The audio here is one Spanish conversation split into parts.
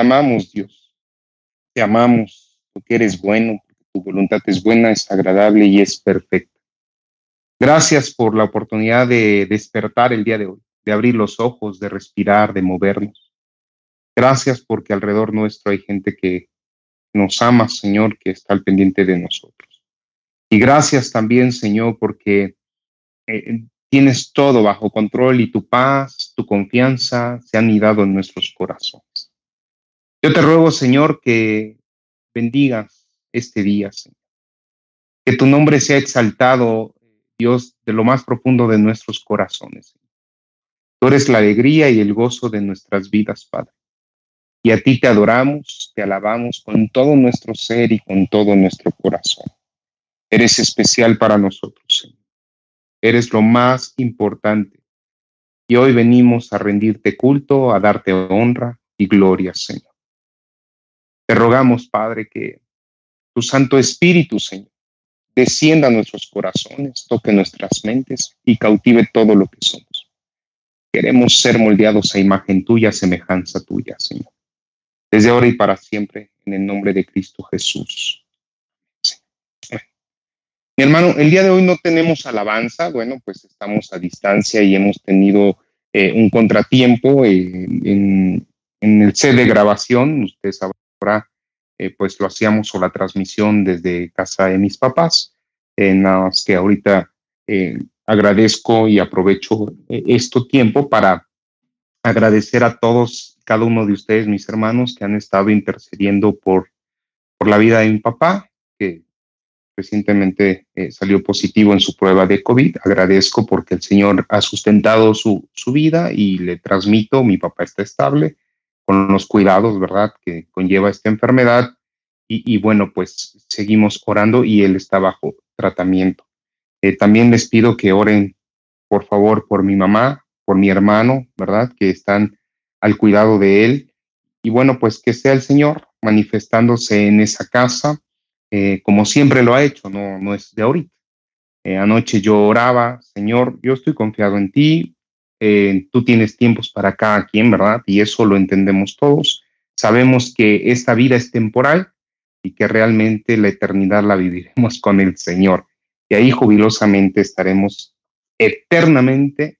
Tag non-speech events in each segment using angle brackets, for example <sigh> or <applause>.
Amamos, Dios. Te amamos porque eres bueno, porque tu voluntad es buena, es agradable y es perfecta. Gracias por la oportunidad de despertar el día de hoy, de abrir los ojos, de respirar, de movernos. Gracias porque alrededor nuestro hay gente que nos ama, Señor, que está al pendiente de nosotros. Y gracias también, Señor, porque eh, tienes todo bajo control y tu paz, tu confianza se han idado en nuestros corazones. Yo te ruego, Señor, que bendigas este día, Señor. Que tu nombre sea exaltado Dios, de lo más profundo de nuestros corazones. Tú eres la alegría y el gozo de nuestras vidas, Padre. Y a ti te adoramos, te alabamos con todo nuestro ser y con todo nuestro corazón. Eres especial para nosotros, Señor. Eres lo más importante. Y hoy venimos a rendirte culto, a darte honra y gloria, Señor. Te rogamos, Padre, que tu Santo Espíritu, Señor, descienda a nuestros corazones, toque nuestras mentes y cautive todo lo que somos. Queremos ser moldeados a imagen tuya, semejanza tuya, Señor. Desde ahora y para siempre, en el nombre de Cristo Jesús. Mi hermano, el día de hoy no tenemos alabanza, bueno, pues estamos a distancia y hemos tenido eh, un contratiempo en, en, el set de grabación, usted eh, pues lo hacíamos o la transmisión desde casa de mis papás. Nada más que ahorita eh, agradezco y aprovecho este tiempo para agradecer a todos, cada uno de ustedes, mis hermanos, que han estado intercediendo por, por la vida de mi papá, que recientemente salió positivo en su prueba de COVID. Agradezco porque el Señor ha sustentado su, su vida y le transmito, mi papá está estable con los cuidados, ¿verdad?, que conlleva esta enfermedad. Y, bueno, pues seguimos orando y él está bajo tratamiento. Eh, también les pido que oren, por favor, por mi mamá, por mi hermano, ¿verdad?, que están al cuidado de él. Y bueno, pues que sea el Señor manifestándose en esa casa, eh, como siempre lo ha hecho, no, no es de ahorita. Eh, anoche yo oraba, Señor, yo estoy confiado en ti, eh, tú tienes tiempos para cada quien, ¿verdad? Y eso lo entendemos todos. Sabemos que esta vida es temporal y que realmente la eternidad la viviremos con el Señor. Y ahí jubilosamente estaremos eternamente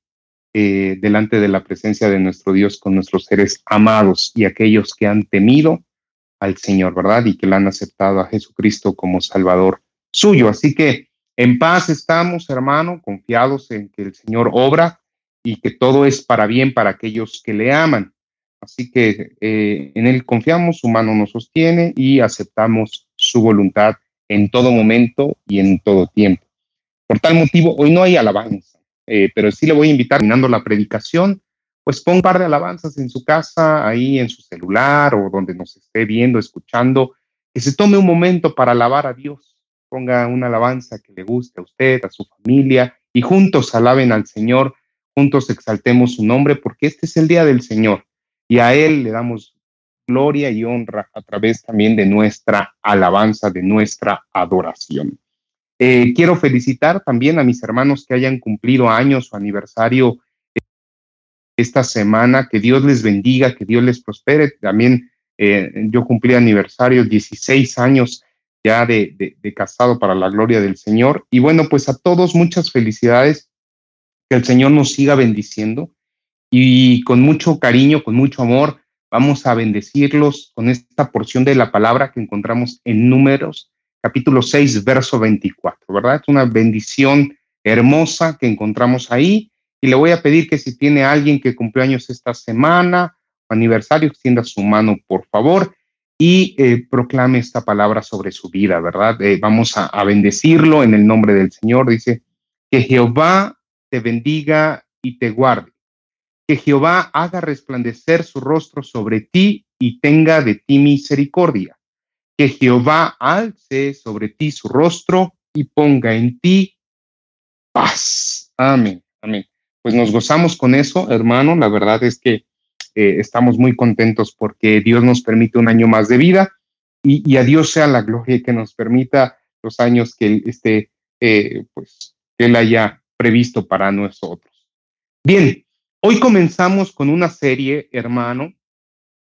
eh, delante de la presencia de nuestro Dios con nuestros seres amados y aquellos que han temido al Señor, ¿verdad? Y que le han aceptado a Jesucristo como Salvador suyo. Así que en paz estamos, hermano, confiados en que el Señor obra y que todo es para bien para aquellos que le aman. Así que eh, en Él confiamos, su mano nos sostiene y aceptamos su voluntad en todo momento y en todo tiempo. Por tal motivo, hoy no hay alabanza, eh, pero sí le voy a invitar, terminando la predicación, pues ponga un par de alabanzas en su casa, ahí en su celular o donde nos esté viendo, escuchando, que se tome un momento para alabar a Dios. Ponga una alabanza que le guste a usted, a su familia, y juntos alaben al Señor juntos exaltemos su nombre, porque este es el día del Señor y a Él le damos gloria y honra a través también de nuestra alabanza, de nuestra adoración. Eh, quiero felicitar también a mis hermanos que hayan cumplido años o aniversario esta semana, que Dios les bendiga, que Dios les prospere. También eh, yo cumplí aniversario, 16 años ya de casado para la gloria del Señor. Y bueno, pues a todos muchas felicidades que el Señor nos siga bendiciendo y con mucho cariño, con mucho amor, vamos a bendecirlos con esta porción de la palabra que encontramos en Números, capítulo 6, verso 24, ¿verdad? Es una bendición hermosa que encontramos ahí y le voy a pedir que si tiene alguien que cumple años esta semana aniversario, extienda su mano, por favor, y eh, proclame esta palabra sobre su vida, ¿verdad? Eh, vamos a, a bendecirlo en el nombre del Señor. Dice, que Jehová te bendiga y te guarde. Que Jehová haga resplandecer su rostro sobre ti y tenga de ti misericordia. Que Jehová alce sobre ti su rostro y ponga en ti paz. Amén, amén. Pues nos gozamos con eso, hermano. La verdad es que eh, estamos muy contentos porque Dios nos permite un año más de vida y, a Dios sea la gloria que nos permita los años que esté, eh, pues, que Él haya previsto para nosotros. Bien, hoy comenzamos con una serie, hermano,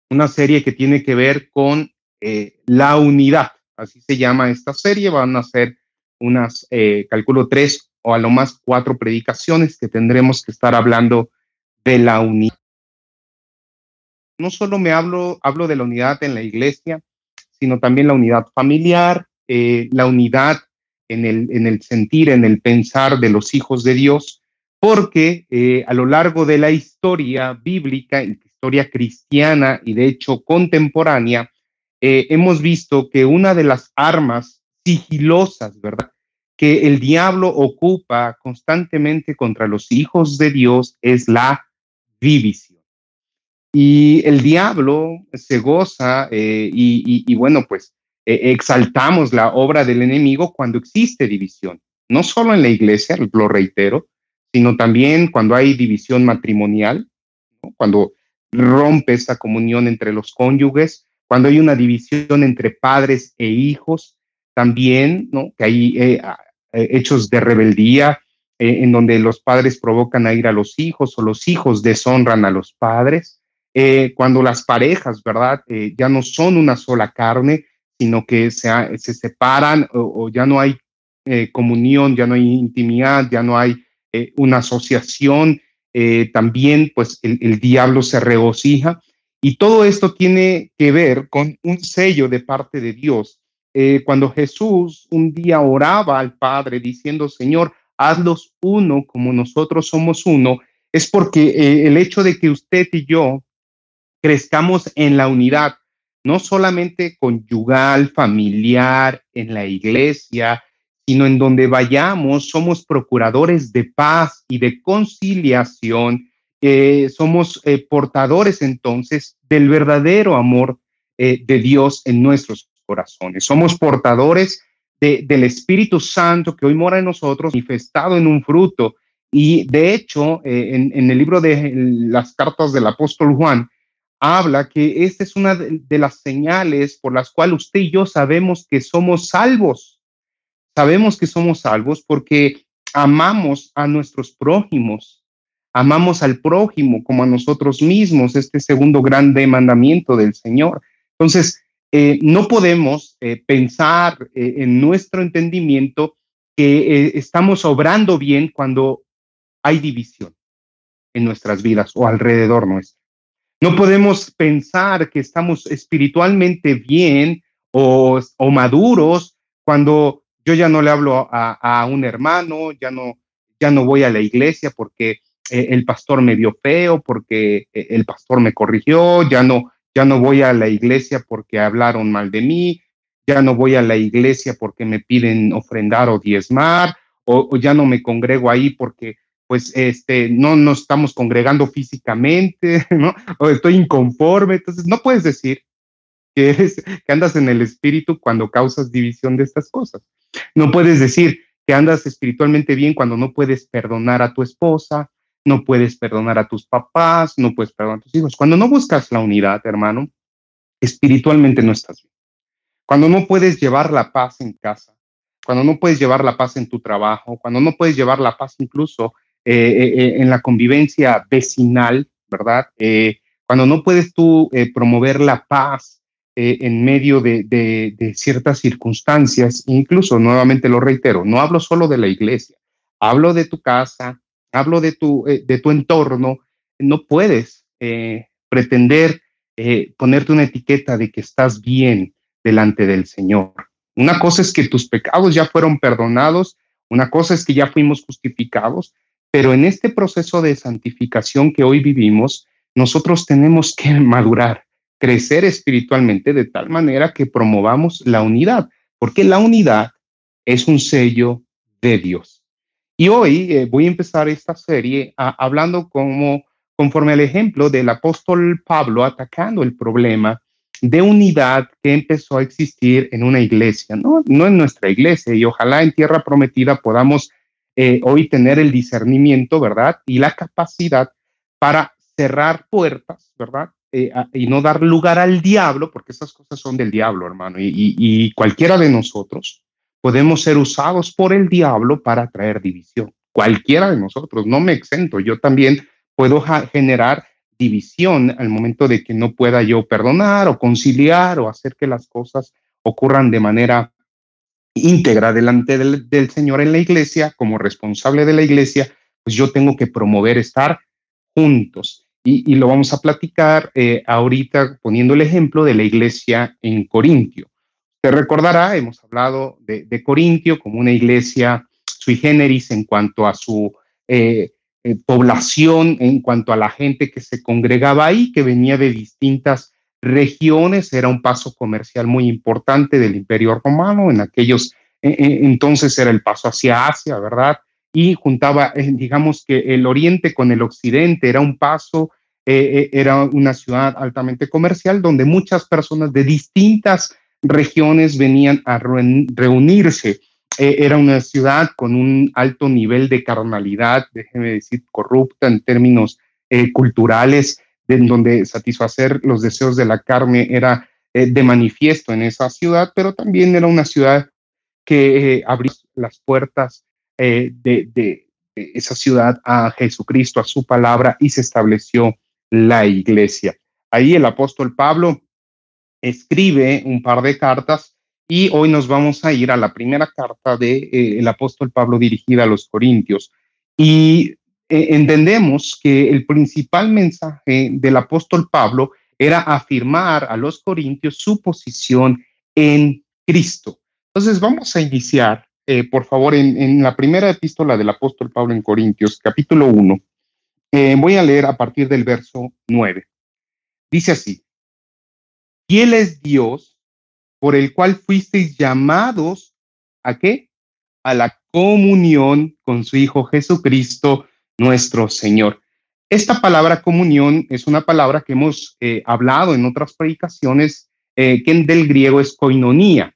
una serie que tiene que ver con eh, la unidad, así se llama esta serie, van a ser unas, eh, calculo, tres o a lo más cuatro predicaciones que tendremos que estar hablando de la unidad. No solo me hablo, hablo de la unidad en la iglesia, sino también la unidad familiar, eh, la unidad en el, en el sentir, en el pensar de los hijos de Dios, porque eh, a lo largo de la historia bíblica, historia cristiana y de hecho contemporánea, eh, hemos visto que una de las armas sigilosas, ¿verdad? Que el diablo ocupa constantemente contra los hijos de Dios es la división. Y el diablo se goza eh, y, bueno, pues eh, exaltamos la obra del enemigo cuando existe división, no solo en la iglesia, lo reitero, sino también cuando hay división matrimonial, cuando rompe esa comunión entre los cónyuges, cuando hay una división entre padres e hijos, también, ¿no? Que hay eh, hechos de rebeldía en donde los padres provocan a ir a los hijos o los hijos deshonran a los padres. Eh, cuando las parejas, ¿verdad? Eh, ya no son una sola carne, sino que se, se separan o, ya no hay eh, comunión, ya no hay intimidad, ya no hay una asociación, también pues el, el, diablo se regocija. Y todo esto tiene que ver con un sello de parte de Dios. cuando Jesús un día oraba al Padre diciendo, Señor, hazlos uno como nosotros somos uno, es porque el hecho de que usted y yo crezcamos en la unidad, no solamente conyugal, familiar, en la iglesia, sino en donde vayamos, somos procuradores de paz y de conciliación, eh, somos eh, portadores entonces del verdadero amor eh, de Dios en nuestros corazones, somos portadores del Espíritu Santo que hoy mora en nosotros, manifestado en un fruto. Y de hecho, en, en el libro de las cartas del apóstol Juan, habla que esta es una de, las señales por las cuales usted y yo sabemos que somos salvos. Sabemos que somos salvos porque amamos a nuestros prójimos, amamos al prójimo como a nosotros mismos, este segundo grande mandamiento del Señor. Entonces, eh, no podemos eh, pensar eh, en nuestro entendimiento que estamos obrando bien cuando hay división en nuestras vidas o alrededor nuestro. No podemos pensar que estamos espiritualmente bien o, maduros cuando yo ya no le hablo a, un hermano, ya no, ya no voy a la iglesia porque eh, el pastor me vio feo, porque eh, el pastor me corrigió, ya no, ya no voy a la iglesia porque hablaron mal de mí, ya no voy a la iglesia porque me piden ofrendar o diezmar, o ya no me congrego ahí porque pues este, no nos estamos congregando físicamente, <laughs> ¿no? O estoy inconforme. Entonces, no puedes decir que, eres, que andas en el espíritu cuando causas división de estas cosas. No puedes decir que andas espiritualmente bien cuando no puedes perdonar a tu esposa, no puedes perdonar a tus papás, no puedes perdonar a tus hijos. Cuando no buscas la unidad, hermano, espiritualmente no estás bien. Cuando no puedes llevar la paz en casa, cuando no puedes llevar la paz en tu trabajo, cuando no puedes llevar la paz incluso en la convivencia vecinal, ¿verdad? cuando no puedes tú promover la paz en medio de, ciertas circunstancias, incluso, nuevamente lo reitero, no hablo solo de la iglesia, hablo de tu casa, hablo de tu, de tu entorno, no puedes pretender ponerte una etiqueta de que estás bien delante del Señor. Una cosa es que tus pecados ya fueron perdonados, una cosa es que ya fuimos justificados, pero en este proceso de santificación que hoy vivimos, nosotros tenemos que <laughs> madurar, crecer espiritualmente de tal manera que promovamos la unidad, porque la unidad es un sello de Dios. Y hoy eh, voy a empezar esta serie hablando como conforme al ejemplo del apóstol Pablo atacando el problema de unidad que empezó a existir en una iglesia, no en nuestra iglesia, y ojalá en tierra prometida podamos eh, hoy tener el discernimiento, ¿verdad? Y la capacidad para cerrar puertas, ¿verdad? Eh, y no dar lugar al diablo, porque esas cosas son del diablo, hermano. Y, cualquiera de nosotros podemos ser usados por el diablo para traer división. Cualquiera de nosotros, no me exento. Yo también puedo generar división al momento de que no pueda yo perdonar o conciliar o hacer que las cosas ocurran de manera íntegra delante del, Señor en la iglesia, como responsable de la iglesia, pues yo tengo que promover estar juntos. Y, lo vamos a platicar eh, ahorita poniendo el ejemplo de la iglesia en Corintio. Te recordará, hemos hablado de, Corintio como una iglesia sui generis en cuanto a su eh, eh, población, en cuanto a la gente que se congregaba ahí, que venía de distintas regiones, era un paso comercial muy importante del imperio romano, en aquellos entonces era el paso hacia Asia, ¿verdad? y juntaba, eh, digamos que el oriente con el occidente, era un paso, eh, eh, era una ciudad altamente comercial donde muchas personas de distintas regiones venían a reunirse. era una ciudad con un alto nivel de carnalidad, déjeme decir, corrupta en términos culturales, en donde satisfacer los deseos de la carne era de manifiesto en esa ciudad, pero también era una ciudad que abrió las puertas eh, de, esa ciudad a Jesucristo, a su palabra, y se estableció la iglesia. Ahí el apóstol Pablo escribe un par de cartas y hoy nos vamos a ir a la primera carta del de, eh, apóstol Pablo dirigida a los Corintios. Y eh, entendemos que el principal mensaje del apóstol Pablo era afirmar a los Corintios su posición en Cristo. Entonces vamos a iniciar eh, por favor, en, la primera epístola del apóstol Pablo en Corintios, capítulo 1, eh, voy a leer a partir del verso 9. Dice así, él es Dios por el cual fuisteis llamados a qué? A la comunión con su Hijo Jesucristo, nuestro Señor. Esta palabra comunión es una palabra que hemos eh, hablado en otras predicaciones, que del griego es koinonía,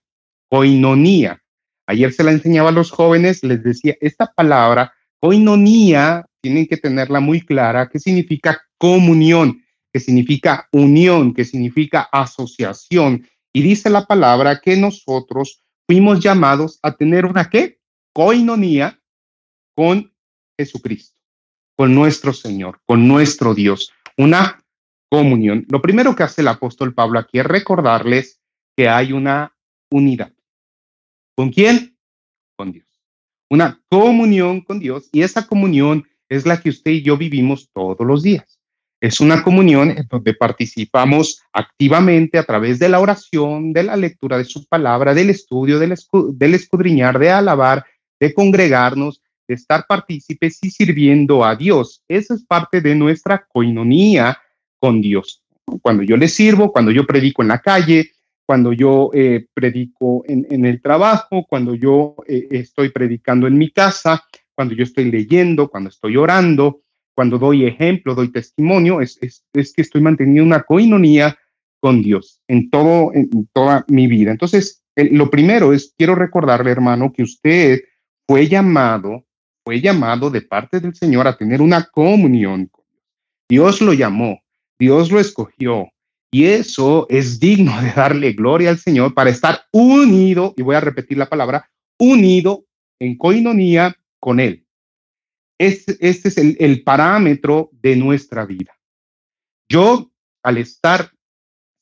koinonía. Ayer se la enseñaba a los jóvenes, les decía, esta palabra, koinonía, tienen que tenerla muy clara, que significa comunión, que significa unión, que significa asociación. Y dice la palabra que nosotros fuimos llamados a tener una qué? Coinonía con Jesucristo, con nuestro Señor, con nuestro Dios, una comunión. Lo primero que hace el apóstol Pablo aquí es recordarles que hay una unidad. ¿Con quién? Con Dios. Una comunión con Dios y esa comunión es la que usted y yo vivimos todos los días. Es una comunión en donde participamos activamente a través de la oración, de la lectura de su palabra, del estudio, del, escudriñar, de alabar, de congregarnos, de estar partícipes y sirviendo a Dios. Esa es parte de nuestra coinonía con Dios. Cuando yo le sirvo, cuando yo predico en la calle, cuando yo eh, predico en, el trabajo, cuando yo eh, estoy predicando en mi casa, cuando yo estoy leyendo, cuando estoy orando, cuando doy ejemplo, doy testimonio, es, que estoy manteniendo una coinonía con Dios en, todo, toda mi vida. Entonces, lo primero es, quiero recordarle, hermano, que usted fue llamado, fue llamado de parte del Señor a tener una comunión Dios. Dios lo llamó, Dios lo escogió, y eso es digno de darle gloria al Señor para estar unido, y voy a repetir la palabra, unido en coinonía con Él. Este, este es el, el parámetro de nuestra vida. Yo, al estar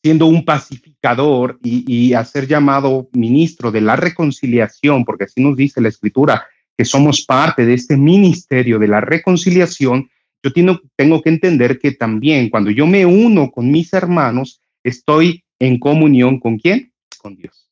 siendo un pacificador y, y a ser llamado ministro de la reconciliación, porque así nos dice la escritura, que somos parte de este ministerio de la reconciliación, yo tengo, tengo que entender que también cuando yo me uno con mis hermanos, estoy en comunión con quién? Con Dios.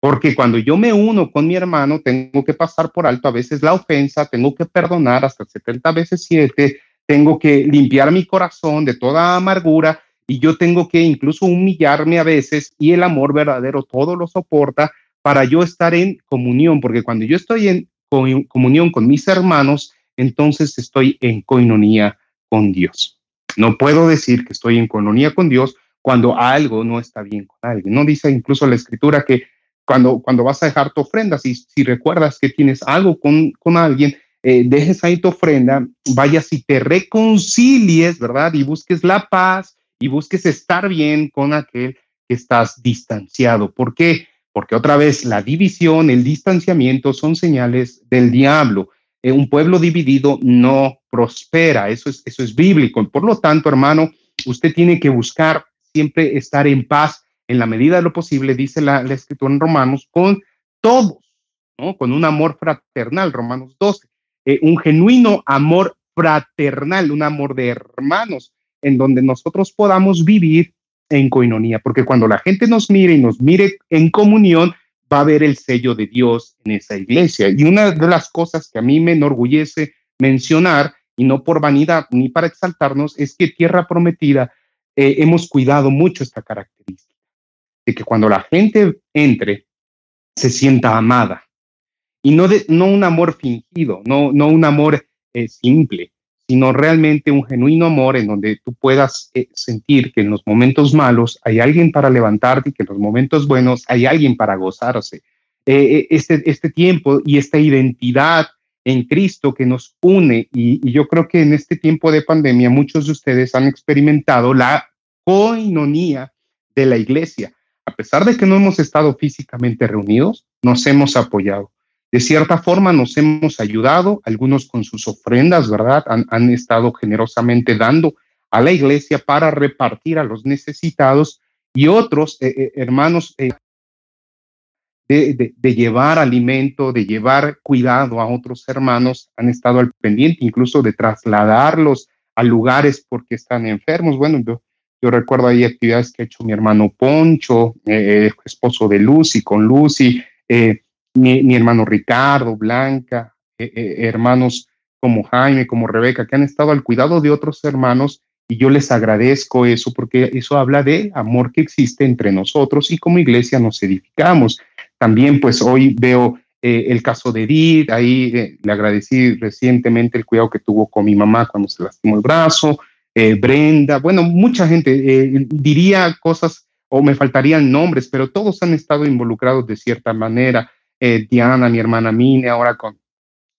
Porque cuando yo me uno con mi hermano, tengo que pasar por alto a veces la ofensa, tengo que perdonar hasta 70 veces 7, tengo que limpiar mi corazón de toda amargura y yo tengo que incluso humillarme a veces y el amor verdadero todo lo soporta para yo estar en comunión, porque cuando yo estoy en comunión con mis hermanos, entonces estoy en coinonía con Dios. No puedo decir que estoy en coinonía con Dios cuando algo no está bien con alguien. No dice incluso la escritura que cuando, cuando vas a dejar tu ofrenda, si, si recuerdas que tienes algo con, con alguien, eh, dejes ahí tu ofrenda, vayas y te reconcilies, ¿verdad? Y busques la paz y busques estar bien con aquel que estás distanciado. ¿Por qué? Porque otra vez la división, el distanciamiento son señales del diablo. eh, un pueblo dividido no prospera, eso es, eso es bíblico. Por lo tanto, hermano, usted tiene que buscar siempre estar en paz en la medida de lo posible, dice la, escritura en Romanos, con todos, ¿no? Con un amor fraternal, Romanos 12, eh, un genuino amor fraternal, un amor de hermanos, en donde nosotros podamos vivir en coinonía, porque cuando la gente nos mire y nos mire en comunión, va a ver el sello de Dios en esa iglesia. Y una de las cosas que a mí me enorgullece mencionar, y no por vanidad ni para exaltarnos, es que Tierra Prometida eh, hemos cuidado mucho esta característica, de que cuando la gente entre, se sienta amada. Y no, de, no un amor fingido, no, no un amor eh, simple, sino realmente un genuino amor en donde tú puedas eh, sentir que en los momentos malos hay alguien para levantarte y que en los momentos buenos hay alguien para gozarse. Eh, este, este tiempo y esta identidad en Cristo que nos une y, yo creo que en este tiempo de pandemia muchos de ustedes han experimentado la coinonía de la iglesia. A pesar de que no hemos estado físicamente reunidos, nos hemos apoyado de cierta forma nos hemos ayudado, algunos con sus ofrendas, ¿verdad? Han, estado generosamente dando a la iglesia para repartir a los necesitados y otros eh, eh, hermanos eh, de, llevar alimento, de llevar cuidado a otros hermanos, han estado al pendiente incluso de trasladarlos a lugares porque están enfermos. Bueno, yo, yo recuerdo ahí actividades que ha hecho mi hermano Poncho, esposo de Lucy, con Lucy, eh, mi, hermano Ricardo, Blanca, eh, eh, hermanos como Jaime, como Rebeca, que han estado al cuidado de otros hermanos y yo les agradezco eso porque eso habla de amor que existe entre nosotros y como iglesia nos edificamos. También pues hoy veo eh, el caso de Edith, ahí le agradecí recientemente el cuidado que tuvo con mi mamá cuando se lastimó el brazo, Brenda, bueno, mucha gente diría cosas o me faltarían nombres, pero todos han estado involucrados de cierta manera. Eh, Diana, mi hermana Mine, ahora con,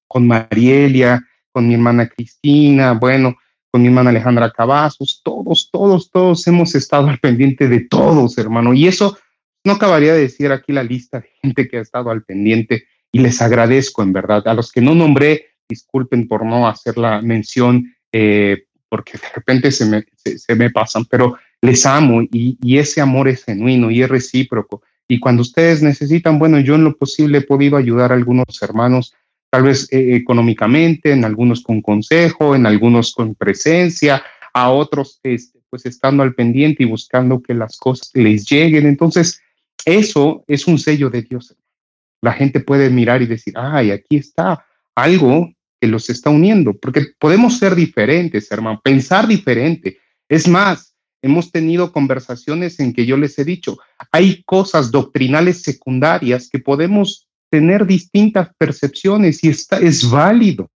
con Marielia, con mi hermana Cristina, bueno, con mi hermana Alejandra Cavazos, todos, todos, todos hemos estado al pendiente de todos, hermano. Y eso no acabaría de decir aquí la lista de gente que ha estado al pendiente y les agradezco en verdad. A los que no nombré, disculpen por no hacer la mención, eh, porque de repente se me, se, me pasan, pero les amo y, y, ese amor es genuino y es recíproco. Y cuando ustedes necesitan, bueno, yo en lo posible he podido ayudar a algunos hermanos, tal vez eh, económicamente, en algunos con consejo, en algunos con presencia, a otros este, pues estando al pendiente y buscando que las cosas les lleguen. Entonces, eso es un sello de Dios. La gente puede mirar y decir, ay, aquí está algo que los está uniendo, porque podemos ser diferentes, hermano, pensar diferente. Es más, hemos tenido conversaciones en que yo les he dicho, hay cosas doctrinales secundarias que podemos tener distintas percepciones y está, es válido.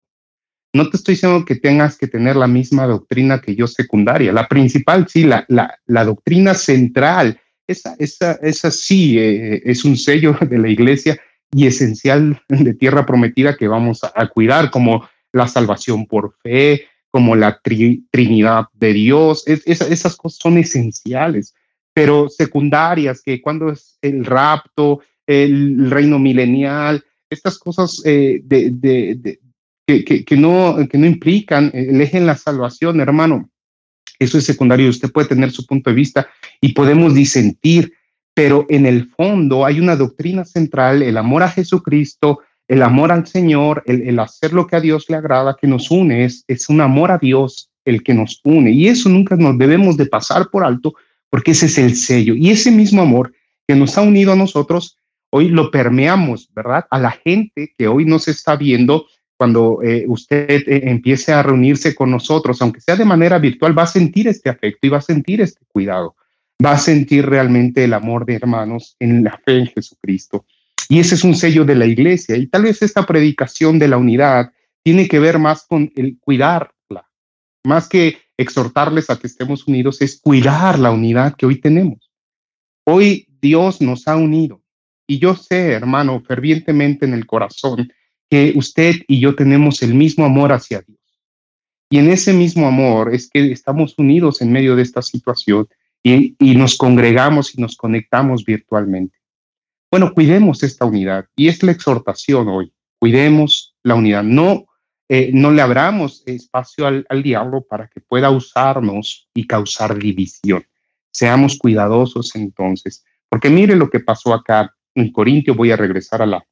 No te estoy diciendo que tengas que tener la misma doctrina que yo secundaria. La principal, sí, la, la, doctrina central, esa, esa, esa sí eh, es un sello <laughs> de la iglesia y esencial de tierra prometida que vamos a cuidar, como la salvación por fe, como la Trinidad de Dios, esas cosas son esenciales, pero secundarias, que cuando es el rapto, el reino milenial, estas cosas eh, de, que, no, que no implican el eje en la salvación, hermano. Eso es secundario, usted puede tener su punto de vista y podemos disentir, pero en el fondo hay una doctrina central, el amor a Jesucristo, el amor al Señor, el, hacer lo que a Dios le agrada, que nos une, es, es un amor a Dios el que nos une. Y eso nunca nos debemos de pasar por alto, porque ese es el sello. Y ese mismo amor que nos ha unido a nosotros, hoy lo permeamos, ¿verdad? A la gente que hoy nos está viendo, cuando eh, usted eh, empiece a reunirse con nosotros, aunque sea de manera virtual, va a sentir este afecto y va a sentir este cuidado. Va a sentir realmente el amor de hermanos en la fe en Jesucristo. Y ese es un sello de la iglesia. Y tal vez esta predicación de la unidad tiene que ver más con el cuidarla, más que exhortarles a que estemos unidos, es cuidar la unidad que hoy tenemos. Hoy Dios nos ha unido. Y yo sé, hermano, fervientemente en el corazón, que usted y yo tenemos el mismo amor hacia Dios. Y en ese mismo amor es que estamos unidos en medio de esta situación y, y nos congregamos y nos conectamos virtualmente. Bueno, cuidemos esta unidad y es la exhortación hoy. Cuidemos la unidad. No, eh, no le abramos espacio al, al diablo para que pueda usarnos y causar división. Seamos cuidadosos entonces, porque mire lo que pasó acá en Corintio, voy a regresar a la,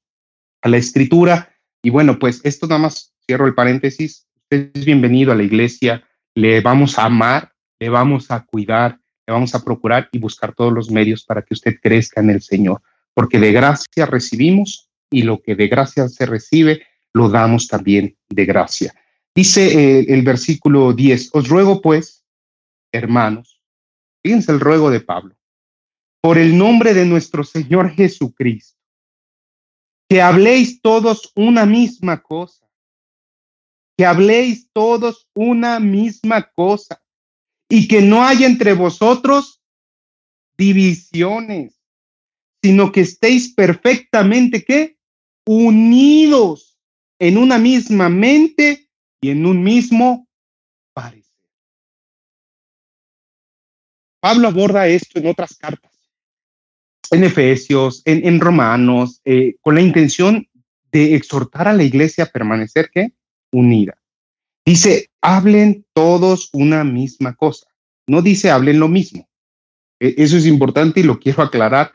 a la escritura, y bueno, pues esto nada más cierro el paréntesis, usted es bienvenido a la iglesia, le vamos a amar, le vamos a cuidar, le vamos a procurar y buscar todos los medios para que usted crezca en el Señor, porque de gracia recibimos y lo que de gracia se recibe, lo damos también de gracia. Dice eh, el versículo 10, os ruego pues, hermanos, fíjense el ruego de Pablo, por el nombre de nuestro Señor Jesucristo, que habléis todos una misma cosa, que habléis todos una misma cosa y que no haya entre vosotros divisiones, sino que estéis perfectamente ¿qué? unidos en una misma mente y en un mismo parecer. Pablo aborda esto en otras cartas, en Efesios, en, Romanos, eh, con la intención de exhortar a la iglesia a permanecer ¿qué? unida. Dice, hablen todos una misma cosa. No dice hablen lo mismo. E, eso es importante y lo quiero aclarar.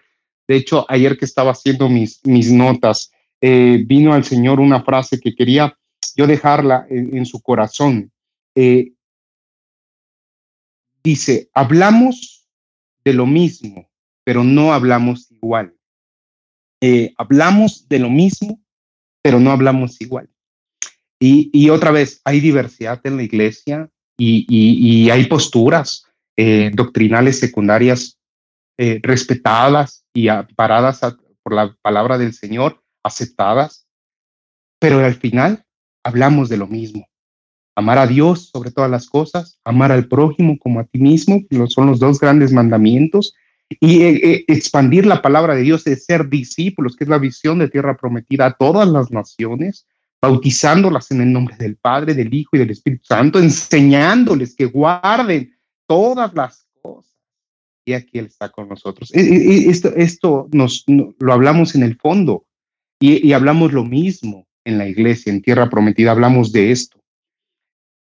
De hecho, ayer que estaba haciendo mis, mis notas, eh, vino al Señor una frase que quería yo dejarla en, su corazón. Eh, dice, hablamos de lo mismo, pero no hablamos igual. Eh, hablamos de lo mismo, pero no hablamos igual. Y, otra vez, hay diversidad en la iglesia y, hay posturas doctrinales secundarias respetadas y paradas por la palabra del Señor, aceptadas, pero al final hablamos de lo mismo. Amar a Dios sobre todas las cosas, amar al prójimo como a ti mismo, son los dos grandes mandamientos, y eh, expandir la palabra de Dios, de ser discípulos, que es la visión de tierra prometida a todas las naciones, bautizándolas en el nombre del Padre, del Hijo y del Espíritu Santo, enseñándoles que guarden todas las cosas. Y aquí Él está con nosotros. Esto, esto nos, lo hablamos en el fondo y, hablamos lo mismo en la iglesia, en Tierra Prometida, hablamos de esto.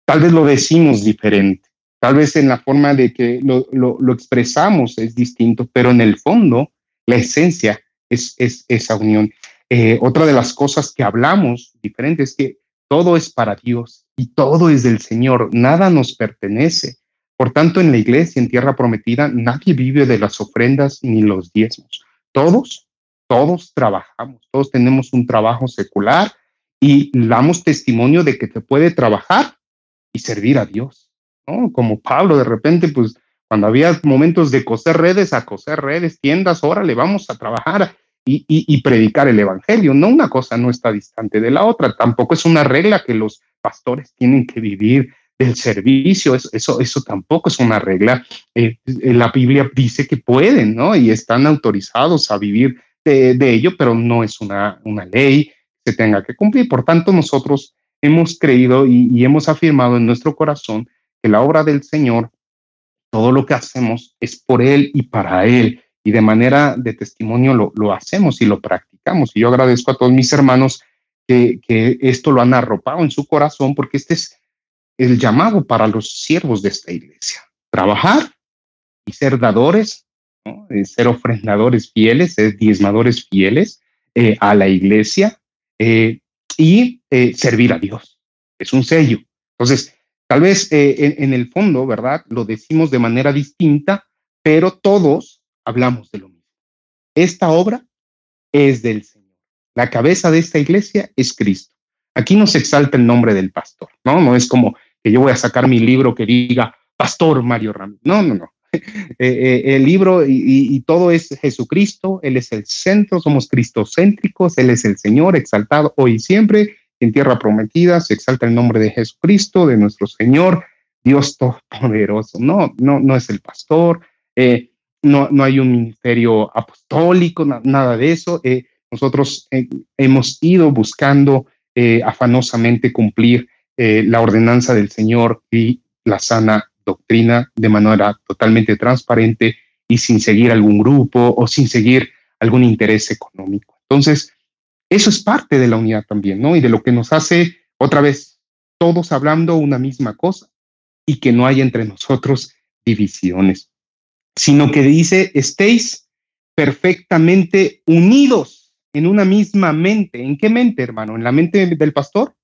Tal vez lo decimos diferente, tal vez en la forma de que lo, lo, expresamos es distinto, pero en el fondo, la esencia es, es esa unión. Eh, otra de las cosas que hablamos diferente es que todo es para Dios y todo es del Señor, nada nos pertenece. Por tanto, en la iglesia, en tierra prometida, nadie vive de las ofrendas ni los diezmos. Todos, todos trabajamos, todos tenemos un trabajo secular y damos testimonio de que te puede trabajar y servir a Dios. ¿no? Como Pablo, de repente, pues cuando había momentos de coser redes, a coser redes, tiendas, órale, vamos a trabajar y, predicar el Evangelio. No, una cosa no está distante de la otra. Tampoco es una regla que los pastores tienen que vivir del servicio. Eso, eso, tampoco es una regla. Eh, eh, la Biblia dice que pueden, ¿no? Y están autorizados a vivir de, ello, pero no es una, una ley que tenga que cumplir. Por tanto, nosotros hemos creído y, hemos afirmado en nuestro corazón que la obra del Señor, todo lo que hacemos es por Él y para Él y de manera de testimonio lo, hacemos y lo practicamos. Y yo agradezco a todos mis hermanos que, esto lo han arropado en su corazón porque este es el llamado para los siervos de esta iglesia. Trabajar y ser dadores, eh, ser ofrendadores fieles, ser diezmadores fieles eh, a la iglesia eh, y servir a Dios. Es un sello. Entonces, tal vez en, en el fondo, ¿verdad? Lo decimos de manera distinta, pero todos hablamos de lo mismo. Esta obra es del Señor. La cabeza de esta iglesia es Cristo. Aquí no se exalta el nombre del pastor, ¿no? No es como que yo voy a sacar mi libro que diga Pastor Mario Ramírez. No, no, no. <laughs> Eh, eh, el libro y, todo es Jesucristo, Él es el centro, somos cristocéntricos, Él es el Señor exaltado hoy y siempre. En tierra prometida se exalta el nombre de Jesucristo, de nuestro Señor, Dios Todopoderoso. No, no, no es el pastor. Eh, no, no hay un ministerio apostólico, nada de eso. Nosotros hemos ido buscando afanosamente cumplir la ordenanza del Señor y la sana doctrina de manera totalmente transparente y sin seguir algún grupo o sin seguir algún interés económico. Entonces, eso es parte de la unidad también, ¿no? Y de lo que nos hace, otra vez, todos hablando una misma cosa y que no haya entre nosotros divisiones, sino que dice, estéis perfectamente unidos en una misma mente. ¿En qué mente, hermano? ¿En la mente del pastor?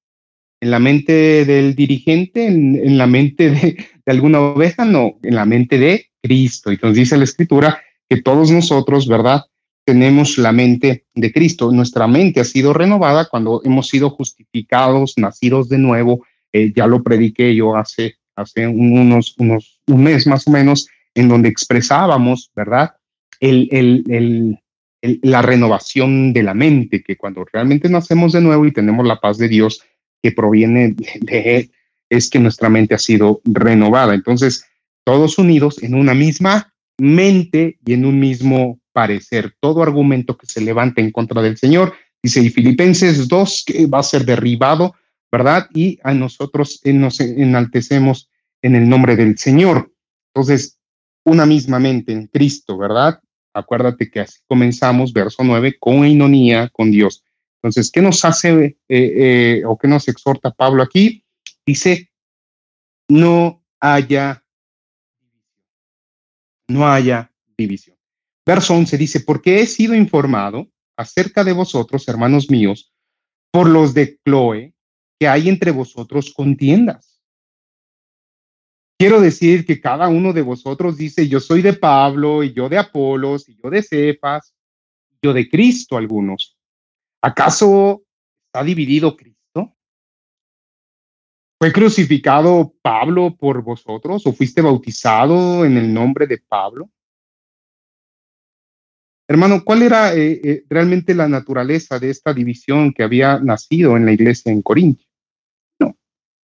¿En la mente del dirigente? ¿En, la mente de, alguna oveja? No, en la mente de Cristo. Entonces dice la escritura que todos nosotros, ¿verdad? Tenemos la mente de Cristo. Nuestra mente ha sido renovada cuando hemos sido justificados, nacidos de nuevo. Eh, ya lo prediqué yo hace, hace unos, unos, un mes más o menos, en donde expresábamos, ¿verdad? El, la renovación de la mente, que cuando realmente nacemos de nuevo y tenemos la paz de Dios que proviene de Él, es que nuestra mente ha sido renovada. Entonces, todos unidos en una misma mente y en un mismo parecer. Todo argumento que se levante en contra del Señor, dice, y Filipenses 2, que va a ser derribado, ¿verdad? Y a nosotros nos enaltecemos en el nombre del Señor. Entonces, una misma mente en Cristo, ¿verdad? Acuérdate que así comenzamos, verso 9, con inonía con Dios. Entonces, ¿qué nos hace eh, eh, o qué nos exhorta Pablo aquí? Dice, no haya no haya división. Verso 11 dice, porque he sido informado acerca de vosotros, hermanos míos, por los de Chloe, que hay entre vosotros contiendas. Quiero decir que cada uno de vosotros dice, yo soy de Pablo, y yo de Apolos, y yo de Cefas, yo de Cristo algunos. ¿Acaso está dividido Cristo? ¿Fue crucificado Pablo por vosotros o fuiste bautizado en el nombre de Pablo? Hermano, ¿cuál era eh, eh, realmente la naturaleza de esta división que había nacido en la iglesia en Corintio? No.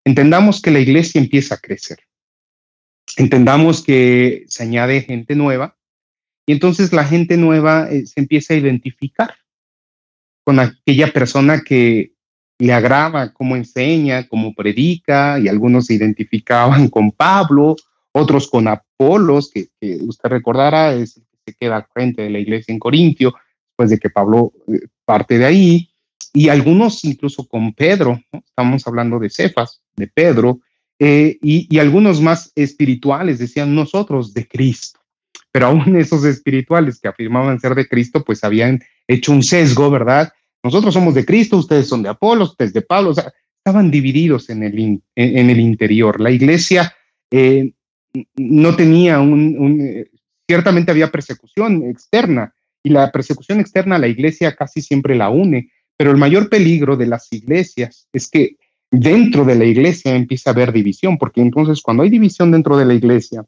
Entendamos que la iglesia empieza a crecer. Entendamos que se añade gente nueva y entonces la gente nueva eh, se empieza a identificar con aquella persona que le agrada cómo enseña, cómo predica, y algunos se identificaban con Pablo, otros con Apolos, que, usted recordará es el que se queda frente de la iglesia en Corintio, después de que Pablo eh, parte de ahí, y algunos incluso con Pedro, estamos hablando de Cefas, de Pedro, eh, y algunos más espirituales decían nosotros de Cristo pero aún <laughs> esos espirituales que afirmaban ser de Cristo, pues habían hecho un sesgo, ¿verdad? Nosotros somos de Cristo, ustedes son de Apolo, ustedes de Pablo, o sea, estaban divididos en el, en, el interior. La iglesia eh, no tenía un, eh, ciertamente había persecución externa y la persecución externa a la iglesia casi siempre la une, pero el mayor peligro de las iglesias es que dentro de la iglesia empieza a haber división, porque entonces cuando hay división dentro de la iglesia,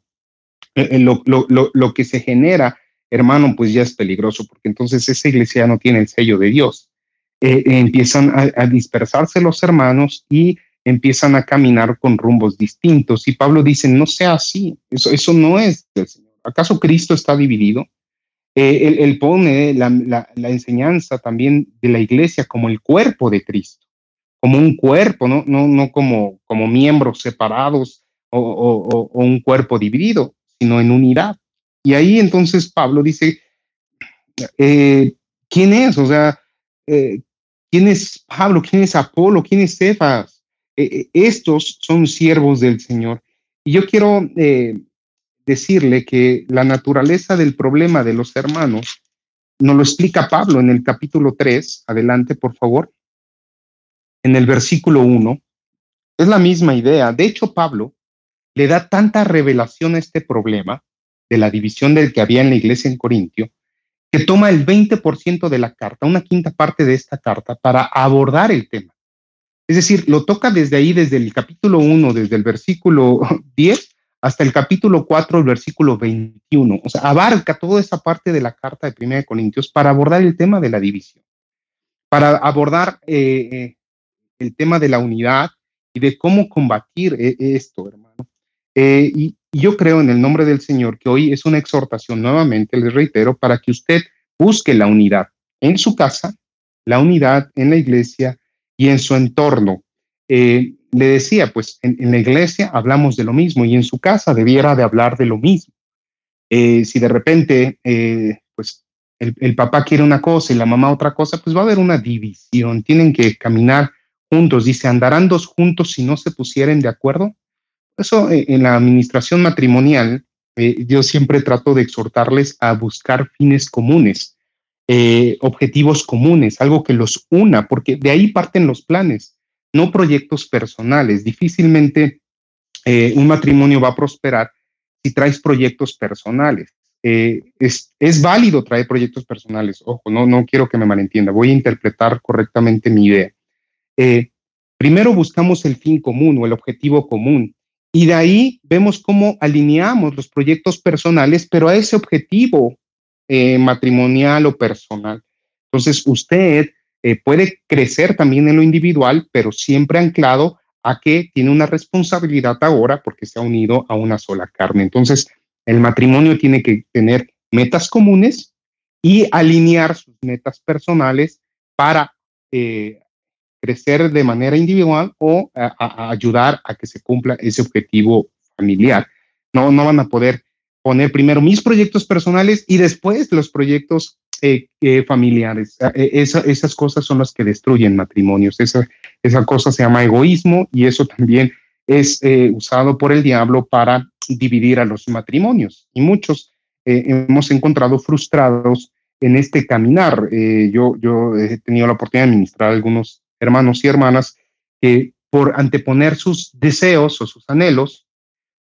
eh, lo, lo, lo, lo que se genera, hermano, pues ya es peligroso, porque entonces esa iglesia no tiene el sello de Dios. Eh, empiezan a, dispersarse los hermanos y empiezan a caminar con rumbos distintos. Y Pablo dice, no sea así, eso, eso no es. ¿Acaso Cristo está dividido? Eh, él, pone la, la, enseñanza también de la iglesia como el cuerpo de Cristo, como un cuerpo, no, no, no como, como miembros separados o, o un cuerpo dividido, sino en unidad. Y ahí entonces Pablo dice, eh, ¿quién es? O sea, eh, ¿Quién es Pablo? ¿Quién es Apolo? ¿Quién es Cefas? Eh, estos son siervos del Señor. Y yo quiero decirle que la naturaleza del problema de los hermanos nos lo explica Pablo en el capítulo 3. Adelante, por favor. En el versículo 1. Es la misma idea. De hecho, Pablo le da tanta revelación a este problema de la división del que había en la iglesia en Corintio, que toma el 20% de la carta, una quinta parte de esta carta, para abordar el tema. Es decir, lo toca desde ahí, desde el capítulo 1, desde el versículo <laughs> 10 hasta el capítulo 4, el versículo 21. O sea, abarca toda esa parte de la carta de 1 Corintios para abordar el tema de la división, para abordar eh, eh, el tema de la unidad y de cómo combatir eh, esto, hermano. Y, y yo creo en el nombre del Señor que hoy es una exhortación nuevamente, les reitero, para que usted busque la unidad en su casa, la unidad en la iglesia y en su entorno. Eh, le decía, pues en, la iglesia hablamos de lo mismo y en su casa debiera de hablar de lo mismo. Eh, si de repente, eh, pues el, el, papá quiere una cosa y la mamá otra cosa, pues va a haber una división. Tienen que caminar juntos. Dice, ¿andarán dos juntos si no se pusieren de acuerdo? Eso eh, en la administración matrimonial, eh, yo siempre trato de exhortarles a buscar fines comunes, eh, objetivos comunes, algo que los una, porque de ahí parten los planes, no proyectos personales. Difícilmente un matrimonio va a prosperar si traes proyectos personales. es, válido traer proyectos personales. Ojo, no, no quiero que me malentienda. Voy a interpretar correctamente mi idea. primero buscamos el fin común o el objetivo común y de ahí vemos cómo alineamos los proyectos personales, pero a ese objetivo eh, matrimonial o personal. Entonces, usted eh, puede crecer también en lo individual, pero siempre anclado a que tiene una responsabilidad ahora porque se ha unido a una sola carne. Entonces, el matrimonio tiene que tener metas comunes y alinear sus metas personales para eh, crecer de manera individual o a, ayudar a que se cumpla ese objetivo familiar. No, no van a poder poner primero mis proyectos personales y después los proyectos eh, eh, familiares. Eh, esas cosas son las que destruyen matrimonios. Esa, esa cosa se llama egoísmo y eso también es usado por el diablo para dividir a los matrimonios. Y muchos hemos encontrado frustrados en este caminar. yo, yo he tenido la oportunidad de administrar algunos hermanos y hermanas que por anteponer sus deseos o sus anhelos,